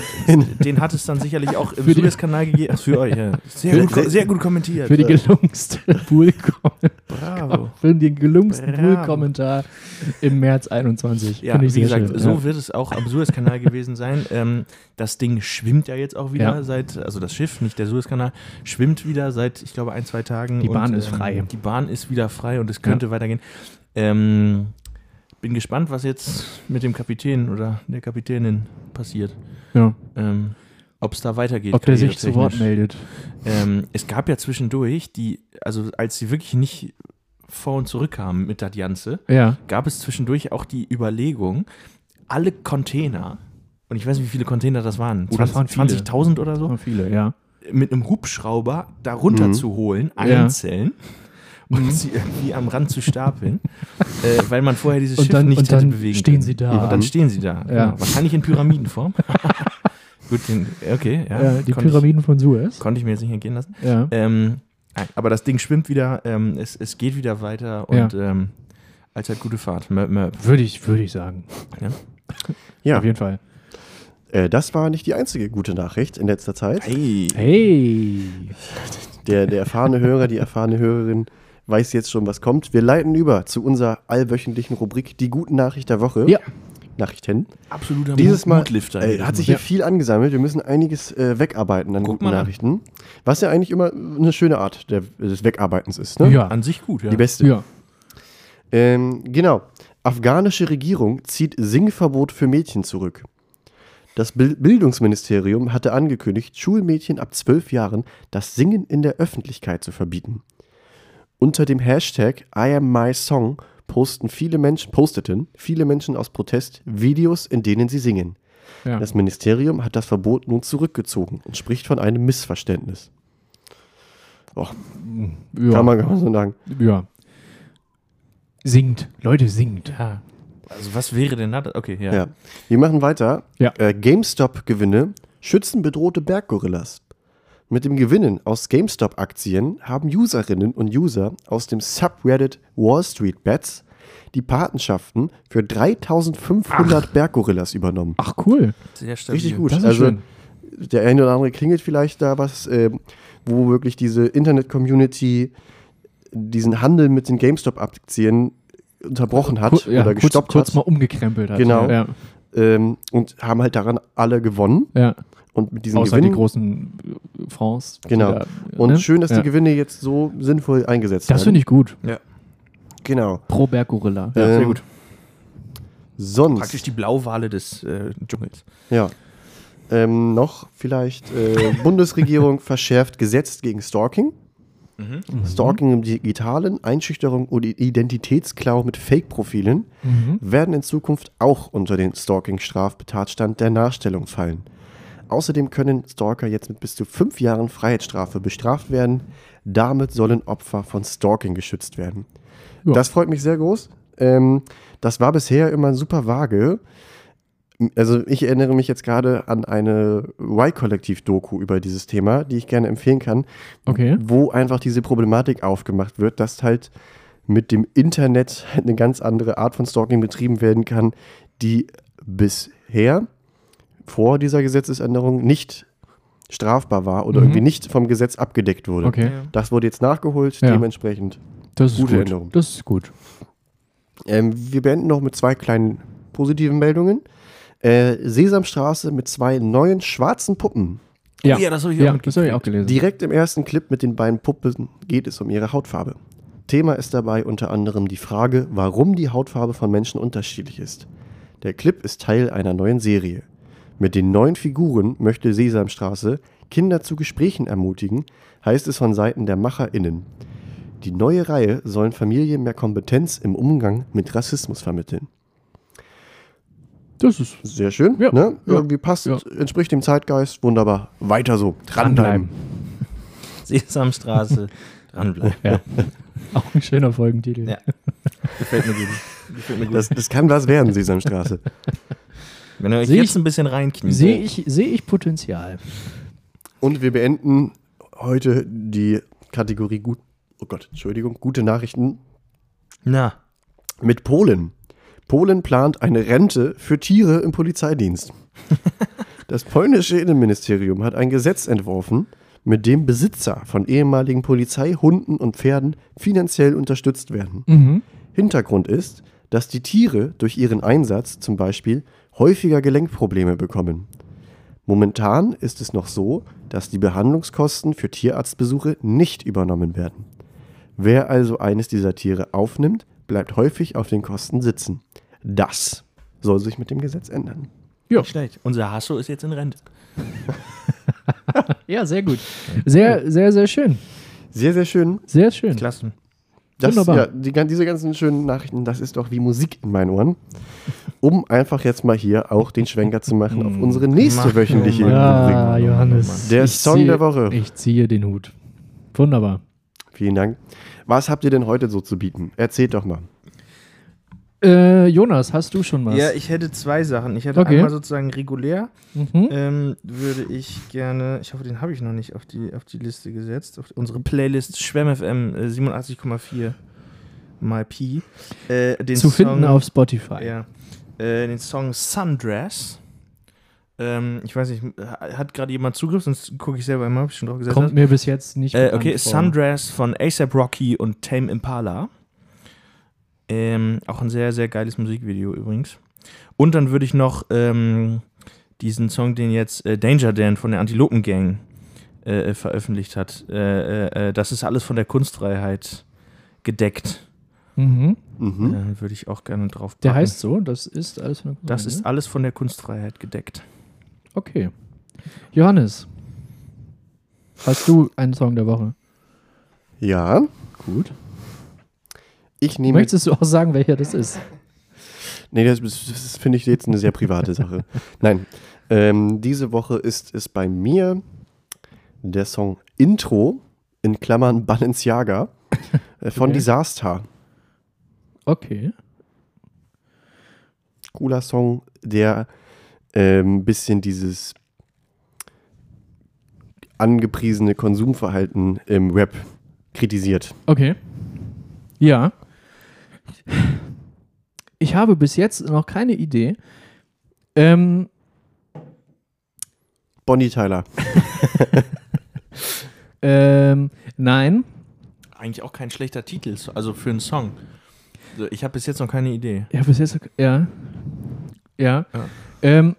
den hat es dann sicherlich auch im Suezkanal gegeben. Ach, für euch, ja. Sehr, gut, sehr gut kommentiert. Für die gelungenste Pool-Kommentar. Bravo. Für den gelungensten. Pool-Kommentar im März 21. Ja, wie gesagt, schön. so ja. wird es auch am Suezkanal gewesen sein. Ähm, das Ding schwimmt ja jetzt auch wieder Ja. seit, also das Schiff, nicht der Suezkanal, schwimmt wieder seit, ich glaube, ein, zwei Tagen. Die Bahn und, ist frei. Die Bahn ist wieder frei und es könnte weitergehen. Ähm, bin gespannt, was jetzt mit dem Kapitän oder der Kapitänin passiert. ja. Ähm, Ob es da weitergeht. Ob der sich zu Wort meldet. Ähm, es gab ja zwischendurch, die, also als sie wirklich nicht vor und zurück kamen mit das Ganze, Ja. gab es zwischendurch auch die Überlegung, alle Container, und ich weiß nicht, wie viele Container das waren, Oh, das waren viele. 20.000 oder so, viele, ja. mit einem Hubschrauber darunter Mhm. zu holen, Ja. einzeln. Und sie irgendwie am Rand zu stapeln, äh, weil man vorher dieses Schiff dann- nicht und hätte dann bewegen stehen können. sie da. Und dann stehen sie da. Ja. Genau. Wahrscheinlich in Pyramidenform. Gut, den, okay, ja. Ja, die Pyramiden von Suez. Ich, konnte ich mir jetzt nicht entgehen lassen. Ja. Ähm, aber das Ding schwimmt wieder, ähm, es, es geht wieder weiter und ähm, allzeit gute Fahrt. Möp, möp. Würde ich, würde ich sagen. Ja, Auf jeden Fall. äh, das war nicht die einzige gute Nachricht in letzter Zeit. Hey. Hey. Der, der erfahrene Hörer, die erfahrene Hörerin weiß jetzt schon, was kommt. Wir leiten über zu unserer allwöchentlichen Rubrik Die guten Nachricht der Woche. Ja. Nachrichten. Absoluter Dieses Mal Mutlifter. äh, hat sich hier viel angesammelt. Wir müssen einiges äh, wegarbeiten an Guck guten mal an. Nachrichten. Was ja eigentlich immer eine schöne Art der, des Wegarbeitens ist. Ne? Ja. An sich gut, ja. Die beste. Ja. Ähm, genau. Afghanische Regierung zieht Singverbot für Mädchen zurück. Das Bil- Bildungsministerium hatte angekündigt, Schulmädchen ab zwölf Jahren das Singen in der Öffentlichkeit zu verbieten. Unter dem Hashtag I am my song posten viele Menschen, posteten viele Menschen aus Protest Videos, in denen sie singen. Ja. Das Ministerium hat das Verbot nun zurückgezogen und spricht von einem Missverständnis. ja. Kann, man, kann man so sagen. ja. Singt. Leute, singt. Ja. Also was wäre denn da? Okay, ja. Ja. Wir machen weiter. Ja. Äh, GameStop-Gewinne schützen bedrohte Berggorillas. Mit dem Gewinnen aus GameStop-Aktien haben Userinnen und User aus dem Subreddit Wall Street Bets die Patenschaften für 3500 Berggorillas übernommen. Ach, cool. Sehr stabil. Richtig gut. Das ist also schön. der eine oder andere klingelt vielleicht da was, äh, wo wirklich diese Internet-Community diesen Handel mit den GameStop-Aktien unterbrochen hat Kur- ja, oder kurz, gestoppt kurz hat. mal umgekrempelt hat. Genau. Ja. ähm, und haben halt daran alle gewonnen. ja. Und mit diesen Außer die Gewinnen. großen äh, Fonds. die Genau. da, und ne? schön, dass ja. die Gewinne jetzt so sinnvoll eingesetzt Das werden. finde ich gut. Genau. Pro Berggorilla. Ja, sehr Ähm, gut. Sonst. Praktisch die Blauwale des äh, Dschungels. Ja. Ähm, noch vielleicht äh, Bundesregierung verschärft Gesetz gegen Stalking. Stalking im Digitalen, Einschüchterung und Identitätsklau mit Fake-Profilen Mhm. werden in Zukunft auch unter den Stalking-Straftatstand der Nachstellung fallen. Außerdem können Stalker jetzt mit bis zu fünf Jahren Freiheitsstrafe bestraft werden. Damit sollen Opfer von Stalking geschützt werden. Ja. Das freut mich sehr groß. Ähm, das war bisher immer super vage. Also ich erinnere mich jetzt gerade an eine Y-Kollektiv-Doku über dieses Thema, die ich gerne empfehlen kann, Okay. wo einfach diese Problematik aufgemacht wird, dass halt mit dem Internet eine ganz andere Art von Stalking betrieben werden kann, die bisher vor dieser Gesetzesänderung nicht strafbar war oder Mhm. irgendwie nicht vom Gesetz abgedeckt wurde. Okay. Das wurde jetzt nachgeholt, Ja. dementsprechend. Das ist Gute gut. Änderung. Das ist gut. Ähm, wir beenden noch mit zwei kleinen positiven Meldungen. Äh, Sesamstraße mit zwei neuen schwarzen Puppen. Ja, ja, das habe ich ja das habe ich auch gelesen. Direkt im ersten Clip mit den beiden Puppen geht es um ihre Hautfarbe. Thema ist dabei unter anderem die Frage, warum die Hautfarbe von Menschen unterschiedlich ist. Der Clip ist Teil einer neuen Serie. Mit den neuen Figuren möchte Sesamstraße Kinder zu Gesprächen ermutigen, heißt es von Seiten der MacherInnen. Die neue Reihe sollen Familien mehr Kompetenz im Umgang mit Rassismus vermitteln. das ist Sehr schön, Ja, ne? ja, Irgendwie passt, ja. entspricht dem Zeitgeist, wunderbar. Weiter so. dranbleiben. Sesamstraße. Dranbleiben. Ja. Auch ein schöner Folgentitel. Ja. Gefällt mir gut. Gefällt mir gut. Das, das kann was werden, Sesamstraße. Wenn ihr euch Seh jetzt ich- ein bisschen reinkniet. Sehe ich, sehe ich Potenzial. Und wir beenden heute die Kategorie gut, oh Gott, Entschuldigung, gute Nachrichten Na, mit Polen. Polen plant eine Rente für Tiere im Polizeidienst. Das polnische Innenministerium hat ein Gesetz entworfen, mit dem Besitzer von ehemaligen Polizeihunden und Pferden finanziell unterstützt werden. Mhm. Hintergrund ist, dass die Tiere durch ihren Einsatz zum Beispiel häufiger Gelenkprobleme bekommen. Momentan ist es noch so, dass die Behandlungskosten für Tierarztbesuche nicht übernommen werden. Wer also eines dieser Tiere aufnimmt, bleibt häufig auf den Kosten sitzen. Das soll sich mit dem Gesetz ändern. Ja. nicht schlecht. Unser Hasso ist jetzt in Rente. ja, sehr gut. Sehr, sehr, sehr schön. Sehr, sehr schön. Sehr schön. Klasse. Das, Wunderbar. Ja, die, diese ganzen schönen Nachrichten, das ist doch wie Musik in meinen Ohren. Um einfach jetzt mal hier auch den Schwenker zu machen auf unsere nächste Mach wöchentliche nur Ja, Rubrik. Johannes. Der Song ziehe- der Woche. Ich ziehe den Hut. Wunderbar. Vielen Dank. Was habt ihr denn heute so zu bieten? Erzählt doch mal. Äh, Jonas, hast du schon was? Ja, ich hätte zwei Sachen. Ich hätte Okay. einmal sozusagen regulär, mhm. ähm, würde ich gerne, ich hoffe, den habe ich noch nicht auf die, auf die Liste gesetzt, auf unsere Playlist SchwemmFM äh, 87,4 mal Pi. Äh, den Zu Song, finden auf Spotify. Ja, äh, den Song Sundress. Ähm, ich weiß nicht, hat gerade jemand Zugriff, sonst gucke ich selber immer, ob ich schon drauf gesetzt Kommt habe. mir bis jetzt nicht Äh, okay, vor. Sundress von ASAP Rocky und Tame Impala. Ähm, auch ein sehr, sehr geiles Musikvideo übrigens. Und dann würde ich noch ähm, diesen Song, den jetzt äh, Danger Dan von der Antilopen Gang äh, veröffentlicht hat. Äh, äh, äh, das ist alles von der Kunstfreiheit gedeckt. Mhm. Mhm. Äh, würde ich auch gerne drauf Der packen. heißt so, das ist alles von der Das ist alles von der Kunstfreiheit gedeckt. Okay. Johannes, hast du einen Song der Woche? Ja, Gut. Ich nehme. Möchtest du auch sagen, welcher das ist? Nee, das, das, das finde ich jetzt eine sehr private Sache. Nein, ähm, diese Woche ist es bei mir der Song Intro in Klammern Balenciaga äh, von Okay. Disaster. Okay. Cooler Song, der ein ähm, bisschen dieses angepriesene Konsumverhalten im Web kritisiert. Okay. Ja. Ich habe bis jetzt noch keine Idee. Ähm, Bonnie Tyler. ähm, nein. Eigentlich auch kein schlechter Titel, also für einen Song. Also ich habe bis jetzt noch keine Idee. Ja, bis jetzt. Ja. Ja. Ja. Ähm,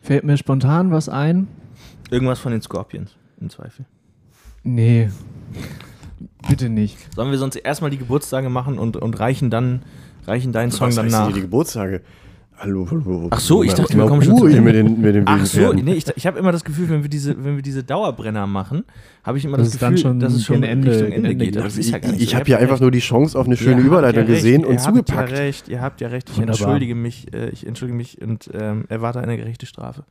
fällt mir spontan was ein? Irgendwas von den Scorpions, im Zweifel. Nee. Bitte nicht. Sollen wir sonst erstmal die Geburtstage machen und, und reichen dann reichen deinen Song Was dann nach? die Geburtstage? Hallo, hallo. Ach so, ich dachte, wir kommen schon Ruhe zu mit den, mit den Ach so, nee, ich, ich habe immer das Gefühl, wenn wir diese, wenn wir diese Dauerbrenner machen, habe ich immer Das das, Gefühl, schon dass es schon Ende- Richtung Ende Ende geht. das ist ja gar nicht ich so. habe Ihr hier habt einfach recht. nur die Chance auf eine Ihr schöne habt Überleitung ja recht, gesehen ihr und habt zugepackt. Ja recht, ihr habt ja recht. Ich Wunderbar. entschuldige mich, äh, ich entschuldige mich und ähm, erwarte eine gerechte Strafe.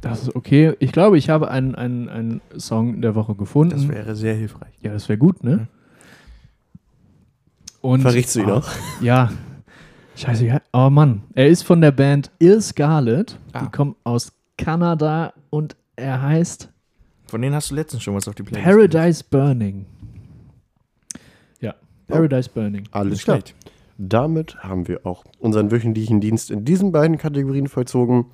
Das ist okay. Ich glaube, ich habe einen, einen, einen Song der Woche gefunden. Das wäre sehr hilfreich. ja, das wäre gut, ne? Und, Verrichst du ihn ah, auch? Ja. Scheiße, ja. Oh Mann. Er ist von der Band Ill Scarlet. Ah. Die kommt aus Kanada und er heißt Von denen hast du letztens schon was auf die Playlist. Paradise Burning. Ja, Paradise Burning. Alles klar. Damit haben wir auch unseren wöchentlichen Dienst in diesen beiden Kategorien vollzogen.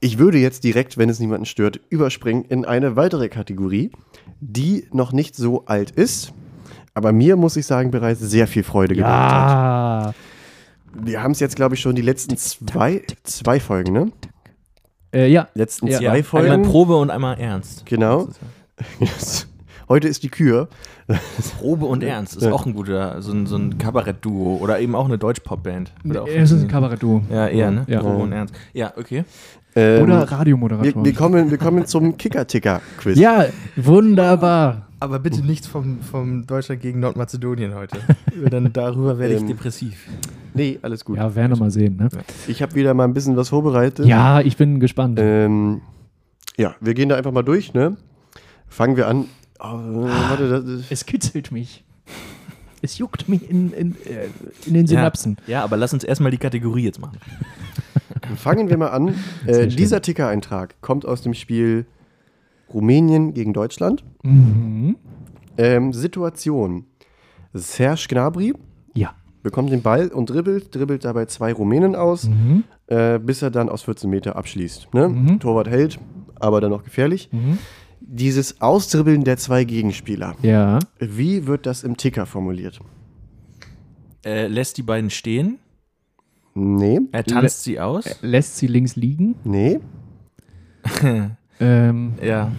Ich würde jetzt direkt, wenn es niemanden stört, überspringen in eine weitere Kategorie, die noch nicht so alt ist, aber mir, muss ich sagen, bereits sehr viel Freude gemacht Ja. hat. Wir haben es jetzt, glaube ich, schon die letzten zwei, zwei Folgen, ne? Äh, ja. Letzten Ja. zwei Ja, Folgen. einmal Probe und einmal Ernst. Genau. Heute ist die Kür. Probe und Ernst ist Ja. auch ein guter, so ein, so ein Kabarett-Duo oder eben auch eine Deutsch-Pop-Band. Es ist ein. Kabarett-Duo. Ja, eher, ne? Ja. Probe und Ernst. Ja, okay. Ähm, Oder wir, Radiomoderator. wir, kommen, wir kommen zum Kicker-Ticker-Quiz. ja, wunderbar. Aber bitte nichts vom, vom Deutschland gegen Nordmazedonien heute. Dann darüber werde ich Ähm, depressiv. Nee, alles gut. Ja, werden wir mal sehen, ne? Ich habe wieder mal ein bisschen was vorbereitet. Ja, ich bin gespannt. Ähm, ja, wir gehen da einfach mal durch, ne? Fangen wir an. Oh, warte, das, Es kitzelt mich. Es juckt mich in, in, äh, in den Synapsen. Ja, aber lass uns erstmal die Kategorie jetzt machen. fangen wir mal an. Äh, dieser Ticker-Eintrag kommt aus dem Spiel Rumänien gegen Deutschland. Mhm. Ähm, Situation. Serge Gnabry Ja. bekommt den Ball und dribbelt, dribbelt dabei zwei Rumänen aus, Mhm. äh, bis er dann aus 14 Meter abschließt. Ne? Mhm. Torwart hält, aber dann noch gefährlich. Mhm. Dieses Ausdribbeln der zwei Gegenspieler. Ja. Wie wird das im Ticker formuliert? Äh, lässt die beiden stehen, Nee, er tanzt sie aus. Lässt sie links liegen. nee. Ähm, ja.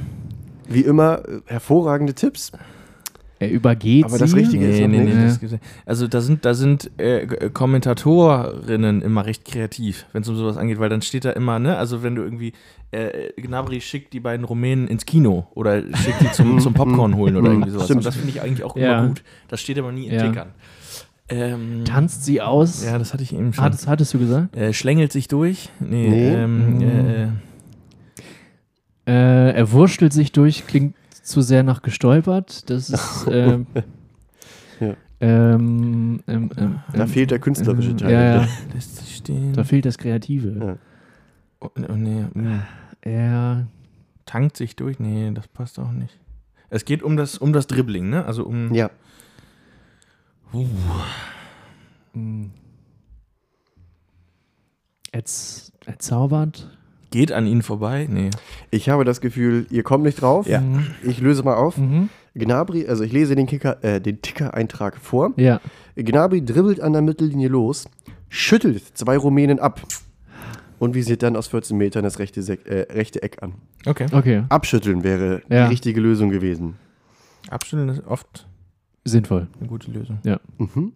Wie immer, äh, hervorragende Tipps. er übergeht Aber das Richtige ist Nee, noch nee, nee, nicht. das gibt's nicht. also da sind, da sind äh, G- Kommentatorinnen immer recht kreativ, wenn es um sowas angeht, weil dann steht da immer, ne, also wenn du irgendwie, äh, Gnabry schickt die beiden Rumänen ins Kino oder schickt die zum, zum Popcorn holen oder irgendwie sowas. Stimmt. Und das finde ich eigentlich auch Ja. immer gut. Das steht aber nie in Ja. Tickern. Ähm, Tanzt sie aus. Ja, das hatte ich eben schon. Hattest, hattest du gesagt? äh, schlängelt sich durch? Nee. Nee. Ähm, äh, Äh, er wurschtelt sich durch, klingt zu sehr nach gestolpert. Das ist. Ähm, Ja. ähm, ähm, ähm, Da ähm, fehlt der künstlerische ähm, Teil. Ja, ja. lässt sich stehen. Da fehlt das Kreative. Ja. oh, oh, nee, mm. Er. Tankt sich durch? Nee, das passt auch nicht. Es geht um das, um das Dribbling, ne? Also um. Ja. mh, Er, er zaubert. Geht an ihnen vorbei? Nee. Ich habe das Gefühl, ihr kommt nicht drauf. Ja. Mhm. Ich löse mal auf. Mhm. Gnabry, also ich lese den, Kicker, äh, den Ticker-Eintrag vor. Ja. Gnabry dribbelt an der Mittellinie los, schüttelt zwei Rumänen ab und visiert dann aus 14 Metern das rechte, Sek äh, rechte Eck an. Okay. Okay. Abschütteln wäre Ja. die richtige Lösung gewesen. Abstellen ist oft Sinnvoll. eine gute Lösung. Mhm.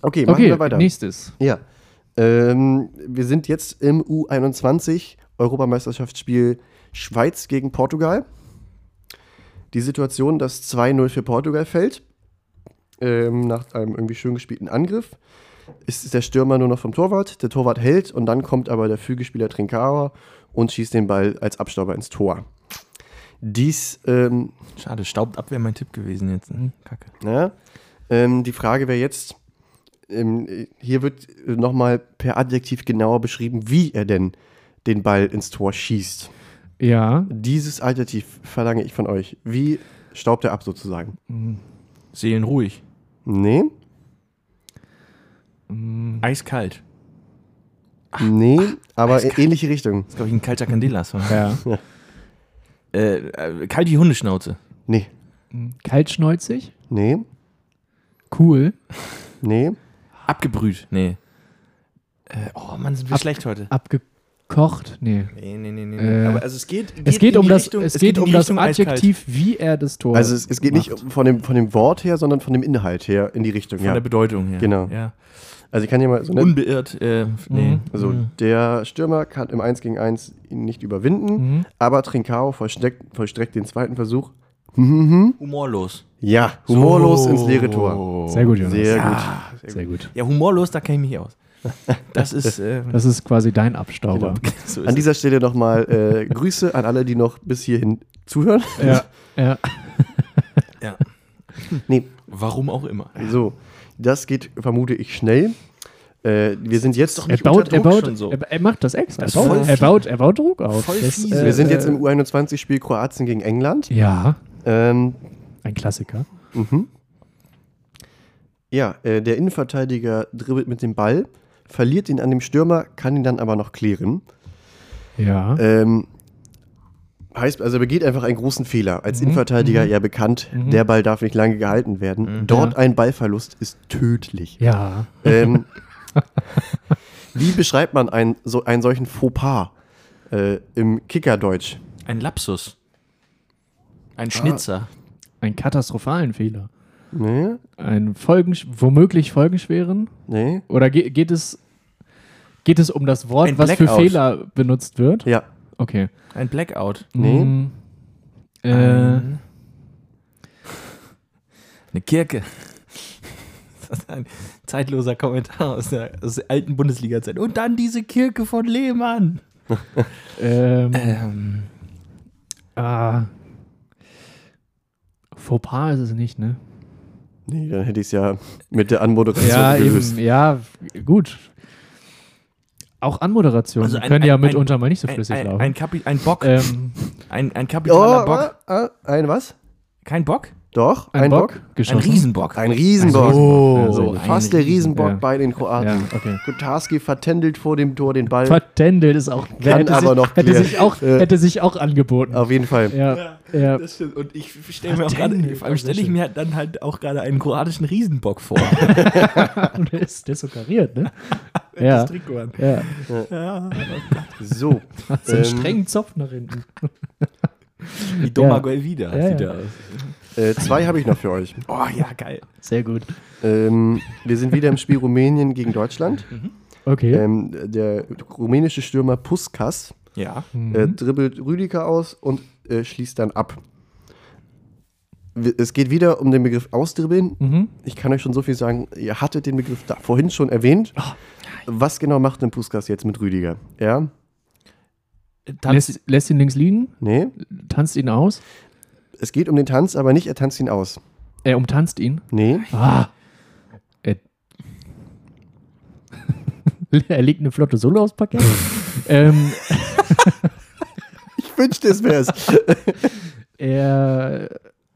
Okay, machen Okay, wir weiter. nächstes. Ja. Ähm, wir sind jetzt im U21 Europameisterschaftsspiel Schweiz gegen Portugal. Die Situation, dass 2-0 für Portugal fällt, ähm, nach einem irgendwie schön gespielten Angriff, ist der Stürmer nur noch vom Torwart. Der Torwart hält und dann kommt aber der Fügespieler Trincao und schießt den Ball als Abstauber ins Tor. Dies ähm, Schade, Staubab wäre mein Tipp gewesen jetzt. Ne? Kacke. Ja. Ähm, die Frage wäre jetzt, ähm, hier wird nochmal per Adjektiv genauer beschrieben, wie er denn den Ball ins Tor schießt. Ja. Dieses Adjektiv verlange ich von euch. Wie staubt er ab sozusagen? Seelenruhig. Nee, Mhm. Eiskalt. nee, aber eiskalt. ähnliche Richtung. Das ist, glaube ich, ein kalter Candelas. Ja. Äh, äh, kalt die Hundeschnauze. Nee. Kaltschnäuzig. nee, Cool. nee. Abgebrüht. Nee. Äh, oh Mann, sind wir Ab- schlecht heute. Abgekocht. Nee. Nee, nee, nee, nee. Äh, Aber also es geht, Es geht um die das, Richtung- es geht um das Richtung eiskalt. Adjektiv, wie er das Tor. Also es, es geht nicht macht. von dem, von dem Wort her, sondern von dem Inhalt her in die Richtung. Von Ja. der Bedeutung her. Genau. Ja. Also ich kann dir mal so. Unbeirrt. Äh, nee. Mhm. Also Mhm. der Stürmer kann im 1 gegen 1 ihn nicht überwinden, Mhm. aber Trincao vollstreckt, vollstreckt den zweiten Versuch. Mhm. Humorlos. Ja, humorlos So. ins leere Tor. Sehr gut, Jonas. Sehr Ja. gut. Sehr gut. Ja, humorlos, da kenne ich mich aus. Das ist. Äh, Das ist quasi dein Abstauber. so ist An dieser Stelle nochmal äh, Grüße an alle, die noch bis hierhin zuhören. Ja, ja. Ja. Nee, Warum auch immer. so, das geht, vermute ich, schnell. Äh, wir sind jetzt, doch Er nicht baut, unter er, Druck baut schon so. er, er macht das extra. Das er, baut, er, baut, er baut Druck auf. Voll Das, fiese. wir sind äh, jetzt im U21-Spiel Kroatien gegen England. Ja, Ähm, ein Klassiker. Mhm. Ja, äh, der Innenverteidiger dribbelt mit dem Ball, verliert ihn an dem Stürmer, kann ihn dann aber noch klären. Ja. Ähm, heißt, also er begeht einfach einen großen Fehler. Als Mhm, Innenverteidiger mhm. ja bekannt, Mhm. der Ball darf nicht lange gehalten werden. Mhm. Dort Ja. ein Ballverlust ist tödlich. ja. Ähm, wie beschreibt man einen, so, einen solchen Fauxpas äh, im Kickerdeutsch? Ein Lapsus. Ein Schnitzer. Einen katastrophalen Fehler. Nee? Einen Folgen, womöglich folgenschweren? Nee? Oder ge geht es geht es um das Wort, Ein was für Blackout. Fehler benutzt wird? Ja. Okay. Ein Blackout. Nee. Mm, äh, Ein- Eine Kirche. Das ist ein zeitloser Kommentar aus der, aus der alten Bundesliga-Zeit. Und dann diese Kirche von Lehmann. ähm, Ähm, ah, Fauxpas ist es nicht, ne? Nee, dann hätte ich es ja mit der Anmoderation Ja, gelöst. eben, ja, gut. Auch Anmoderationen Also ein- können ja ein- mitunter mal nicht so flüssig ein, laufen. ein, Kapi ein Bock. ähm, ein, ein Oh, kapitaler Bock. äh, äh, ein was? Kein Bock? Doch, ein, Bock, Ein geschossen. Riesenbock. Ein Riesenbock. Oh, Ja, sehr so, gut. fast der Ein Riesen- Riesenbock ja. bei den Kroaten. Ja, okay. Kutarski vertändelt vor dem Tor den Ball. Vertändelt ist auch. Kann hätte aber sich, noch hätte sich auch Äh. hätte sich auch angeboten. Auf jeden Fall. Ja, ja. Das stimmt. Und ich stelle mir auch gerade, vor allem stelle ich mir dann halt auch gerade einen kroatischen Riesenbock vor. der, ist, der ist so kariert, ne? ja. Das Trikot an. ja. Ja. So. Hat so einen Ähm, strengen Zopf nach hinten. Wie Doma Ja. Guelvida Ja, sieht ja. er aus. Äh, zwei habe ich noch für euch. Oh ja, geil. Sehr gut. Ähm, wir sind wieder im Spiel Rumänien gegen Deutschland. Okay. Ähm, der rumänische Stürmer Puskas Ja. Mhm. äh, dribbelt Rüdiger aus und äh, schließt dann ab. Es geht wieder um den Begriff Ausdribbeln. mhm. Ich kann euch schon so viel sagen, ihr hattet den Begriff da vorhin schon erwähnt. Ah. Was genau macht denn Puskas jetzt mit Rüdiger? Ja? Tanz, Lässt, lässt ihn links liegen, Nee? tanzt ihn aus. Es geht um den Tanz, aber nicht, er tanzt ihn aus. Er umtanzt ihn. Nee? Ah. Er, er legt eine flotte Solo aufs Parkett. ähm, Ich wünschte, es wäre es. er.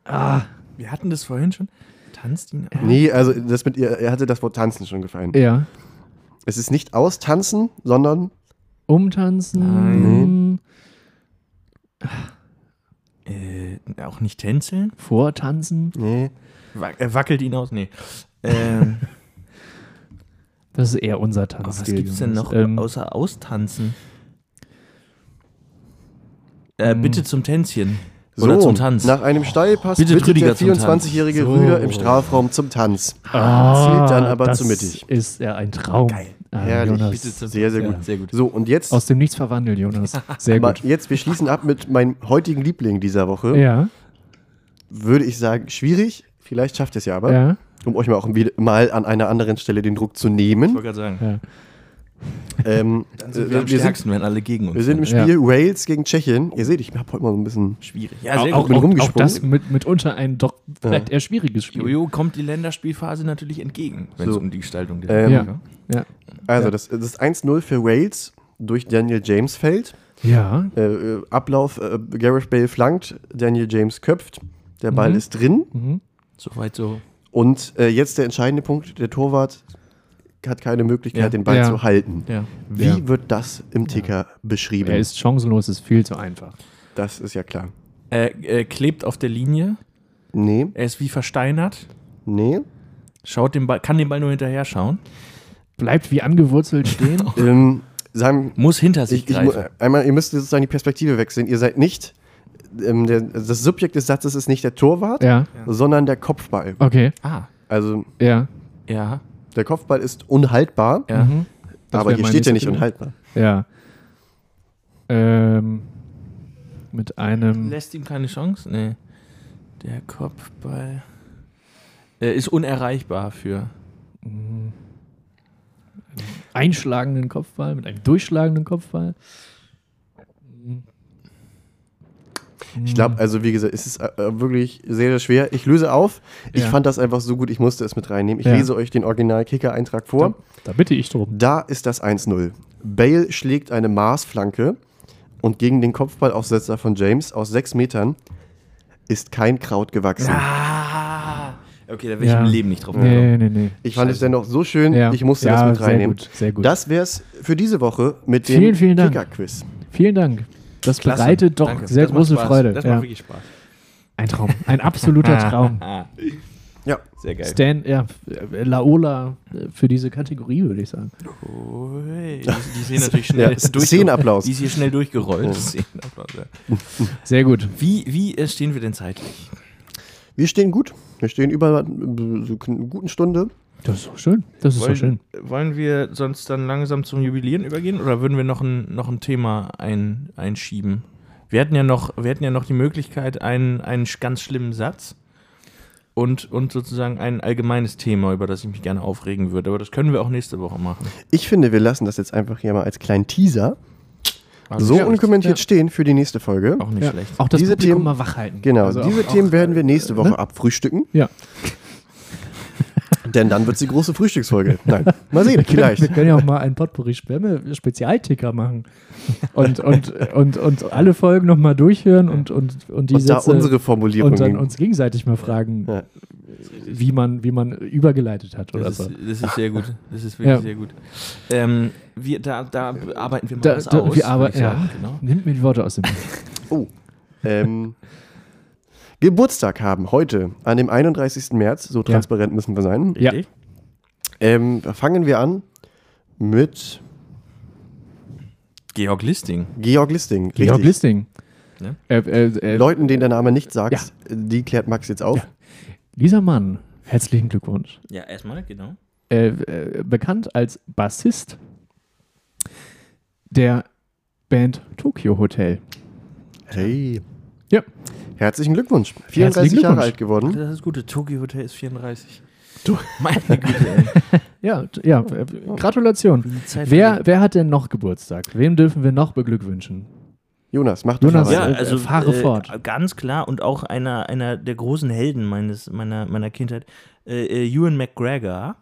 Ah. wir hatten das vorhin schon. Tanzt ihn an. nee, also das mit ihr, er hatte das Wort tanzen schon gefallen. Ja. Es ist nicht austanzen, sondern Umtanzen. Äh, auch nicht tänzeln? Vortanzen. nee. Er wackelt ihn aus? Nee. Ähm, Das ist eher unser aber Tanz. was gibt's denn noch Ähm, außer Austanzen? Äh, Mm. bitte zum Tänzchen. Oder so, zum Tanz. nach einem Steilpass Bitte bittet Rüdiger der zum Tanz. 24-jährige So. Rüder im Strafraum zum Tanz. ah, zielt dann aber das zu mittig. ist ja ein Traum. Geil. Ah, Herrlich. Jonas. Bitte zum Sehr, sehr Ja, gut. Sehr gut. So, und jetzt, Aus dem Nichts verwandelt, Jonas. Sehr gut. jetzt, wir schließen ab mit meinem heutigen Liebling dieser Woche. Ja, Würde ich sagen, schwierig. Vielleicht schafft es ja aber, ja, um euch mal auch mal an einer anderen Stelle den Druck zu Ich nehmen. wollte gerade sagen. ja. Ähm, äh, wir am wir, sind, wenn alle gegen uns wir sind im. Spiel Wales gegen Tschechien. Ihr seht, ich habe heute mal so ein bisschen. Schwierig. Ja, Auch, sehr auch, gut. auch, auch das mit, mitunter ein doch vielleicht eher schwieriges Spiel. Jojo kommt die Länderspielphase natürlich entgegen, wenn es So. um die Gestaltung geht. Ähm, Ja. Ja. Also, Ja. das, das 1-0 für Wales durch Daniel James fällt. Ja. Äh, äh, Ablauf: äh, Gareth Bale flankt, Daniel James köpft. Der Ball Mhm. ist drin. Mhm. Soweit so. Und äh, jetzt der entscheidende Punkt: der Torwart hat keine Möglichkeit, Ja. den Ball Ja. zu halten. Ja. Wie Ja. wird das im Ticker beschrieben? Er ist chancenlos, ist viel zu einfach. das ist ja klar. Er äh, klebt auf der Linie. Nee, Er ist wie versteinert. nee. Schaut den Ball, kann den Ball nur hinterher schauen. Bleibt wie angewurzelt stehen. ähm, sagen, Muss hinter sich ich, ich, greifen. einmal, ihr müsst sozusagen die Perspektive wechseln. Ihr seid nicht, ähm, der, das Subjekt des Satzes ist nicht der Torwart, ja. sondern der Kopfball. Okay. ah, Also, Ja. ja. Der Kopfball ist unhaltbar, Ja. Mhm. Aber hier steht ja nicht unhaltbar. Ja. Ähm, mit einem. Lässt ihm keine Chance? Nee. Der Kopfball äh, ist unerreichbar für. Mhm. einschlagenden Kopfball, mit einem durchschlagenden Kopfball. Ich glaube, also wie gesagt, es ist äh, wirklich sehr, sehr schwer. Ich löse auf. Ich Ja. fand das einfach so gut, ich musste es mit reinnehmen. Ich Ja. lese euch den Original-Kicker-Eintrag vor. Da bitte ich drum. Da ist das 1-0. Bale schlägt eine Maßflanke und gegen den Kopfballaufsetzer von James aus sechs Metern ist kein Kraut gewachsen. Ah! Okay, da wäre ich Ja. im Leben nicht drauf gekommen. Nee, nee, nee. Ich fand es dennoch so schön, Ja. ich musste Ja, das mit sehr reinnehmen. gut, sehr gut. Das wär's für diese Woche mit dem Vielen, vielen Dank. Kicker-Quiz. Vielen Dank. Das Klasse. bereitet doch Danke. sehr Das große. Freude. Das ja. macht wirklich Spaß. Ein Traum. Ein absoluter Traum. Ja, Sehr geil. Stan, ja, Laola äh, für diese Kategorie, würde ich sagen. Die, die sehen natürlich schnell Ja, Szenenapplaus. Die ist hier schnell durchgerollt. Szenenapplaus, ja. Sehr gut. Wie, wie äh, stehen wir denn zeitlich? wir stehen gut. Wir stehen über äh, so einer guten Stunde. Das ist doch schön. Das ist wollen, doch schön. wollen wir sonst dann langsam zum Jubilieren übergehen oder würden wir noch ein, noch ein Thema ein, einschieben? Wir hatten ja noch, wir hatten ja noch die Möglichkeit, einen, einen ganz schlimmen Satz und, und sozusagen ein allgemeines Thema, über das ich mich gerne aufregen würde. Aber das können wir auch nächste Woche machen. Ich finde, wir lassen das jetzt einfach hier mal als kleinen Teaser Also so ja, unkommentiert ja. stehen für die nächste Folge. Auch nicht Ja. schlecht. Auch das Diese Publikum Themen- mal wach halten. Genau, Also diese auch- Themen auch, werden wir äh, nächste Woche ne? abfrühstücken, Ja. Denn dann wird es die große Frühstücksfolge. Nein, mal sehen, Wir vielleicht. können ja auch mal einen Potpourri-Spezialticker machen. Und, und, und, und alle Folgen nochmal durchhören und, und, und die Und da Sätze unsere und Formulierungen. dann uns gegenseitig mal fragen, Ja. wie, man, wie man übergeleitet hat oder Das so. ist, das ist sehr gut. Das ist wirklich Ja. sehr gut. Ähm, wir, da, da arbeiten wir mal Da, was da, aus. wir arbeiten, ja. Genau. nimmt mir die Worte aus dem Mund. Oh. Ähm, Geburtstag haben heute, an dem 31. März, so transparent müssen wir sein. Ja. Richtig? Ähm, fangen wir an mit Georg Listing. Georg Listing. Georg Richtig. Listing. Ne? Äh, äh, äh, Leuten, denen der Name nicht sagt, die klärt Max jetzt auf. Ja. Dieser Mann, herzlichen Glückwunsch. Ja, erstmal, genau. Äh, äh, bekannt als Bassist der Band Tokyo Hotel. Hey. Ja. Herzlichen Glückwunsch. 34 Herzlichen Jahre Glückwunsch. alt geworden. Das ist das Gute. Tokyo Hotel ist 34. Du. Meine Güte, ey. Ja, ja, äh, Gratulation. Wer, wer hat denn noch Geburtstag? Wem dürfen wir noch beglückwünschen? Jonas, mach doch Jonas, mal Ja, weiter. äh, also fahre fort. Ganz klar und auch einer, einer der großen Helden meines, meiner, meiner Kindheit, äh, äh, Ewan McGregor,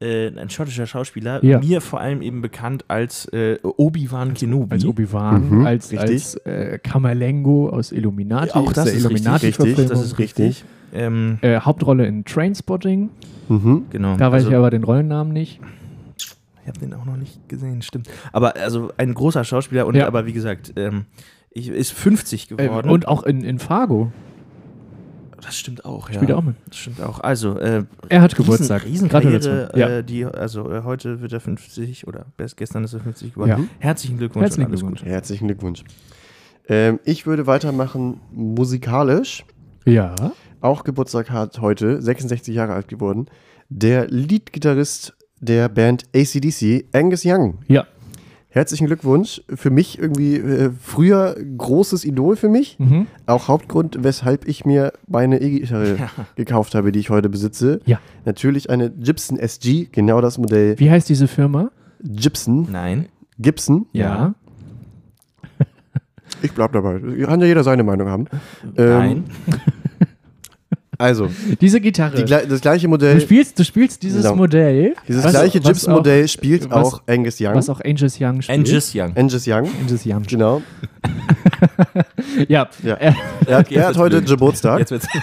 äh, ein schottischer Schauspieler, Ja. mir vor allem eben bekannt als äh, Obi-Wan Kenobi. Als Obi-Wan, Mhm, als, richtig. als äh, Camerlengo aus Illuminati. auch das ist richtig, Illuminati-Verfilmung. das ist richtig. Ähm, Äh, Hauptrolle in Trainspotting. Mhm. genau. Da weiß also, ich aber den Rollennamen nicht. Ich habe den auch noch nicht gesehen, stimmt. Aber also ein großer Schauspieler und Ja. aber wie gesagt, ähm, ich, ist 50 Äh, geworden. und auch in, in Fargo das stimmt auch, ja. spielt er auch mit. Das stimmt auch. Also, äh, Er hat Riesen, Geburtstag. Riesenkarriere, Gratulation. Ja. äh, die, also äh, heute wird er 50 oder gestern ist er 50 geworden. Ja. Herzlichen Glückwunsch Herzlichen und alles Glückwunsch. Gute. Herzlichen Glückwunsch. Ähm, ich würde weitermachen musikalisch. Ja. Auch Geburtstag hat heute, 66 Jahre alt geworden, der Leadgitarrist der Band ACDC, Angus Young. Ja. Herzlichen Glückwunsch. Für mich irgendwie äh, früher großes Idol für mich. Mhm. Auch Hauptgrund, weshalb ich mir meine E-Gitarre gekauft habe, die ich heute besitze. Ja. Natürlich eine Gibson SG, genau das Modell Wie heißt diese Firma? Gibson. Nein. Gibson. Ja. Ich bleib dabei. Kann ja jeder seine Meinung haben. Ähm, Nein. Also, Diese Gitarre. die, das gleiche du, Modell, spielst, du spielst dieses Genau. Modell. dieses was- gleiche auch- spielt was- auch Angus Young. Was auch Angus Young spielt. Angus Young. Angus Young, Angus Young. genau. Ja. Ja. Äh, Er, hat- Okay, er jetzt hat wird's heute blöd. Geburtstag. Jetzt wird's.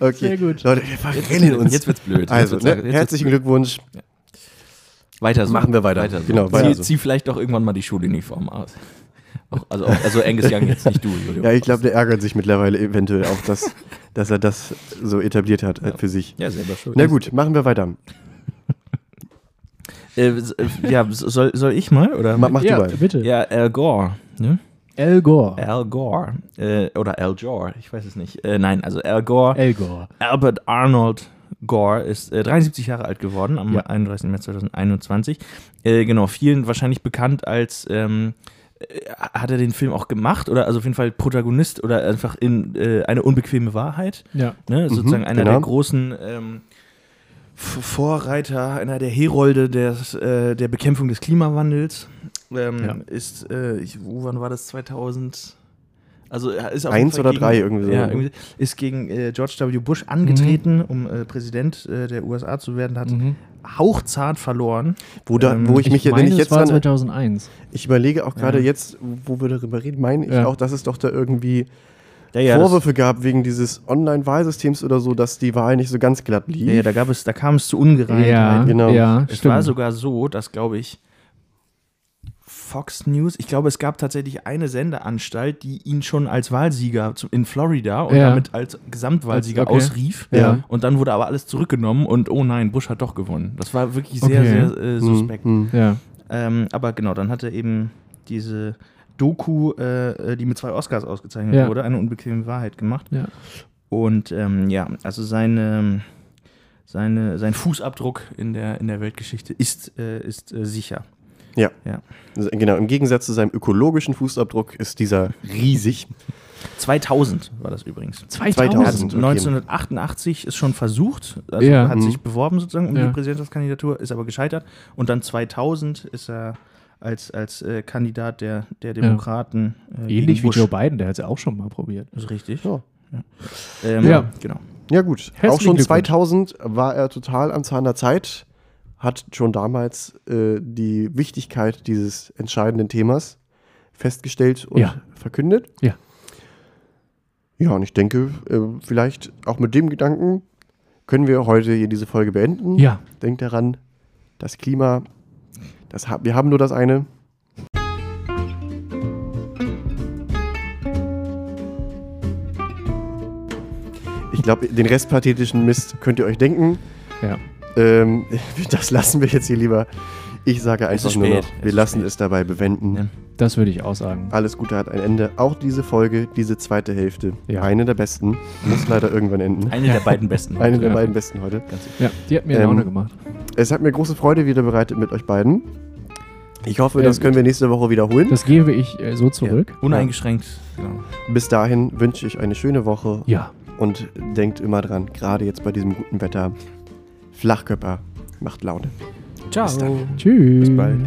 Okay. Sehr gut. Leute, wir verrennen uns. Jetzt wird's blöd. also, ne, jetzt wird's herzlichen Glückwunsch. Weiter so. Machen wir weiter. so. Genau, zieh, weiter so. zieh vielleicht doch irgendwann mal die Schuluniform aus. Auch, also, auch, also Angus Young jetzt nicht du, Julio. Ja, ich glaube, der ärgert sich mittlerweile eventuell auch, dass, dass er das so etabliert hat äh, für sich. Ja, selber schuld. Na gut, machen wir weiter. Äh, äh, ja, soll, soll ich mal? Oder? Ma, mach ja, du mal. bitte. Ja, Al Gore. Ne? Al Gore. Al Gore. Äh, oder Al Gore, ich weiß es nicht. Äh, nein, also Al Gore. Al Gore. Albert Arnold Gore ist äh, 73 Jahre alt geworden am Ja. 31. März 2021. Äh, genau, vielen wahrscheinlich bekannt als. Ähm, äh, hat er den Film auch gemacht oder also auf jeden Fall Protagonist oder einfach in äh, eine unbequeme Wahrheit? Ja. Ne? Sozusagen einer genau. der großen ähm, Vorreiter, einer der Herolde des, äh, der Bekämpfung des Klimawandels. Ähm, Ja. Ist, äh, ich, wo, wann war das? 2000? Also er ist auf Eins oder drei irgendwie so. Ja, irgendwie, ist gegen äh, George W. Bush angetreten, um äh, Präsident äh, der USA zu werden, hat Mhm. Hauchzart verloren. Wo, da, Ähm, wo ich mich, ich wenn meine, ich es jetzt war dran, 2001. ich überlege auch gerade Ja. jetzt, wo wir darüber reden, meine ich Ja. auch, dass es doch da irgendwie Ja, Vorwürfe gab wegen dieses Online-Wahlsystems oder so, dass die Wahl nicht so ganz glatt lief. Ja, ja, da gab es, da kam es zu Ungereimtheiten. Ja, genau. ja, Es stimmt. war sogar so, dass, glaube ich, Fox News, ich glaube, es gab tatsächlich eine Sendeanstalt, die ihn schon als Wahlsieger in Florida und Ja. damit als Gesamtwahlsieger Okay. ausrief. Ja. Und dann wurde aber alles zurückgenommen und oh nein, Bush hat doch gewonnen. Das war wirklich sehr, Okay. sehr äh, Hm, suspekt. hm. ja. Ähm, aber genau, dann hatte eben diese Doku, äh, die mit zwei Oscars ausgezeichnet Ja. wurde, eine unbequeme Wahrheit gemacht. Ja. Und ähm, ja, also seine, seine, sein Fußabdruck in der, in der Weltgeschichte ist, äh, ist äh, sicher. Ja. Ja. Also, Genau, im Gegensatz zu seinem ökologischen Fußabdruck ist dieser riesig. 2000 war das übrigens. 2000. Hat 2000. okay. 1988 ist schon versucht, also Ja. hat Mhm. sich beworben sozusagen um Ja. die Präsidentschaftskandidatur, ist aber gescheitert. Und dann 2000 ist er als, als äh, Kandidat der, der Demokraten. Äh, Ähnlich wie. Joe Biden, der hat es ja auch schon mal probiert. Das ist richtig. Ja. Ähm, Ja. genau. Ja gut, Herzlichen auch schon Glückwunsch. 2000 war er total am Zahn der Zeit, hat schon damals äh, die Wichtigkeit dieses entscheidenden Themas festgestellt und Ja. verkündet. Ja. Ja, und ich denke, äh, vielleicht auch mit dem Gedanken können wir heute hier diese Folge beenden. Ja. Denkt daran, das Klima, das, ha- wir haben nur das eine. Ich glaube, den restpathetischen Mist könnt ihr euch denken. Ja. Ähm, das lassen wir jetzt hier lieber. Ich sage einfach nur noch, wir lassen spät. es dabei bewenden. Ja. Das würde ich auch sagen. Alles Gute hat ein Ende. Auch diese Folge, diese zweite Hälfte, Ja. eine der besten, muss leider irgendwann enden. Eine der beiden besten. Eine der Ja. beiden besten heute. Ja, die hat mir Ähm, Laune gemacht. Es hat mir große Freude wieder bereitet mit euch beiden. Ich hoffe, das können wir nächste Woche wiederholen. Das gebe ich äh, so zurück. Ja. Uneingeschränkt. Bis dahin wünsche ich eine schöne Woche Ja. und denkt immer dran, gerade jetzt bei diesem guten Wetter, Flachkörper macht Laune. Ciao. Bis dann. Tschüss. Bis bald.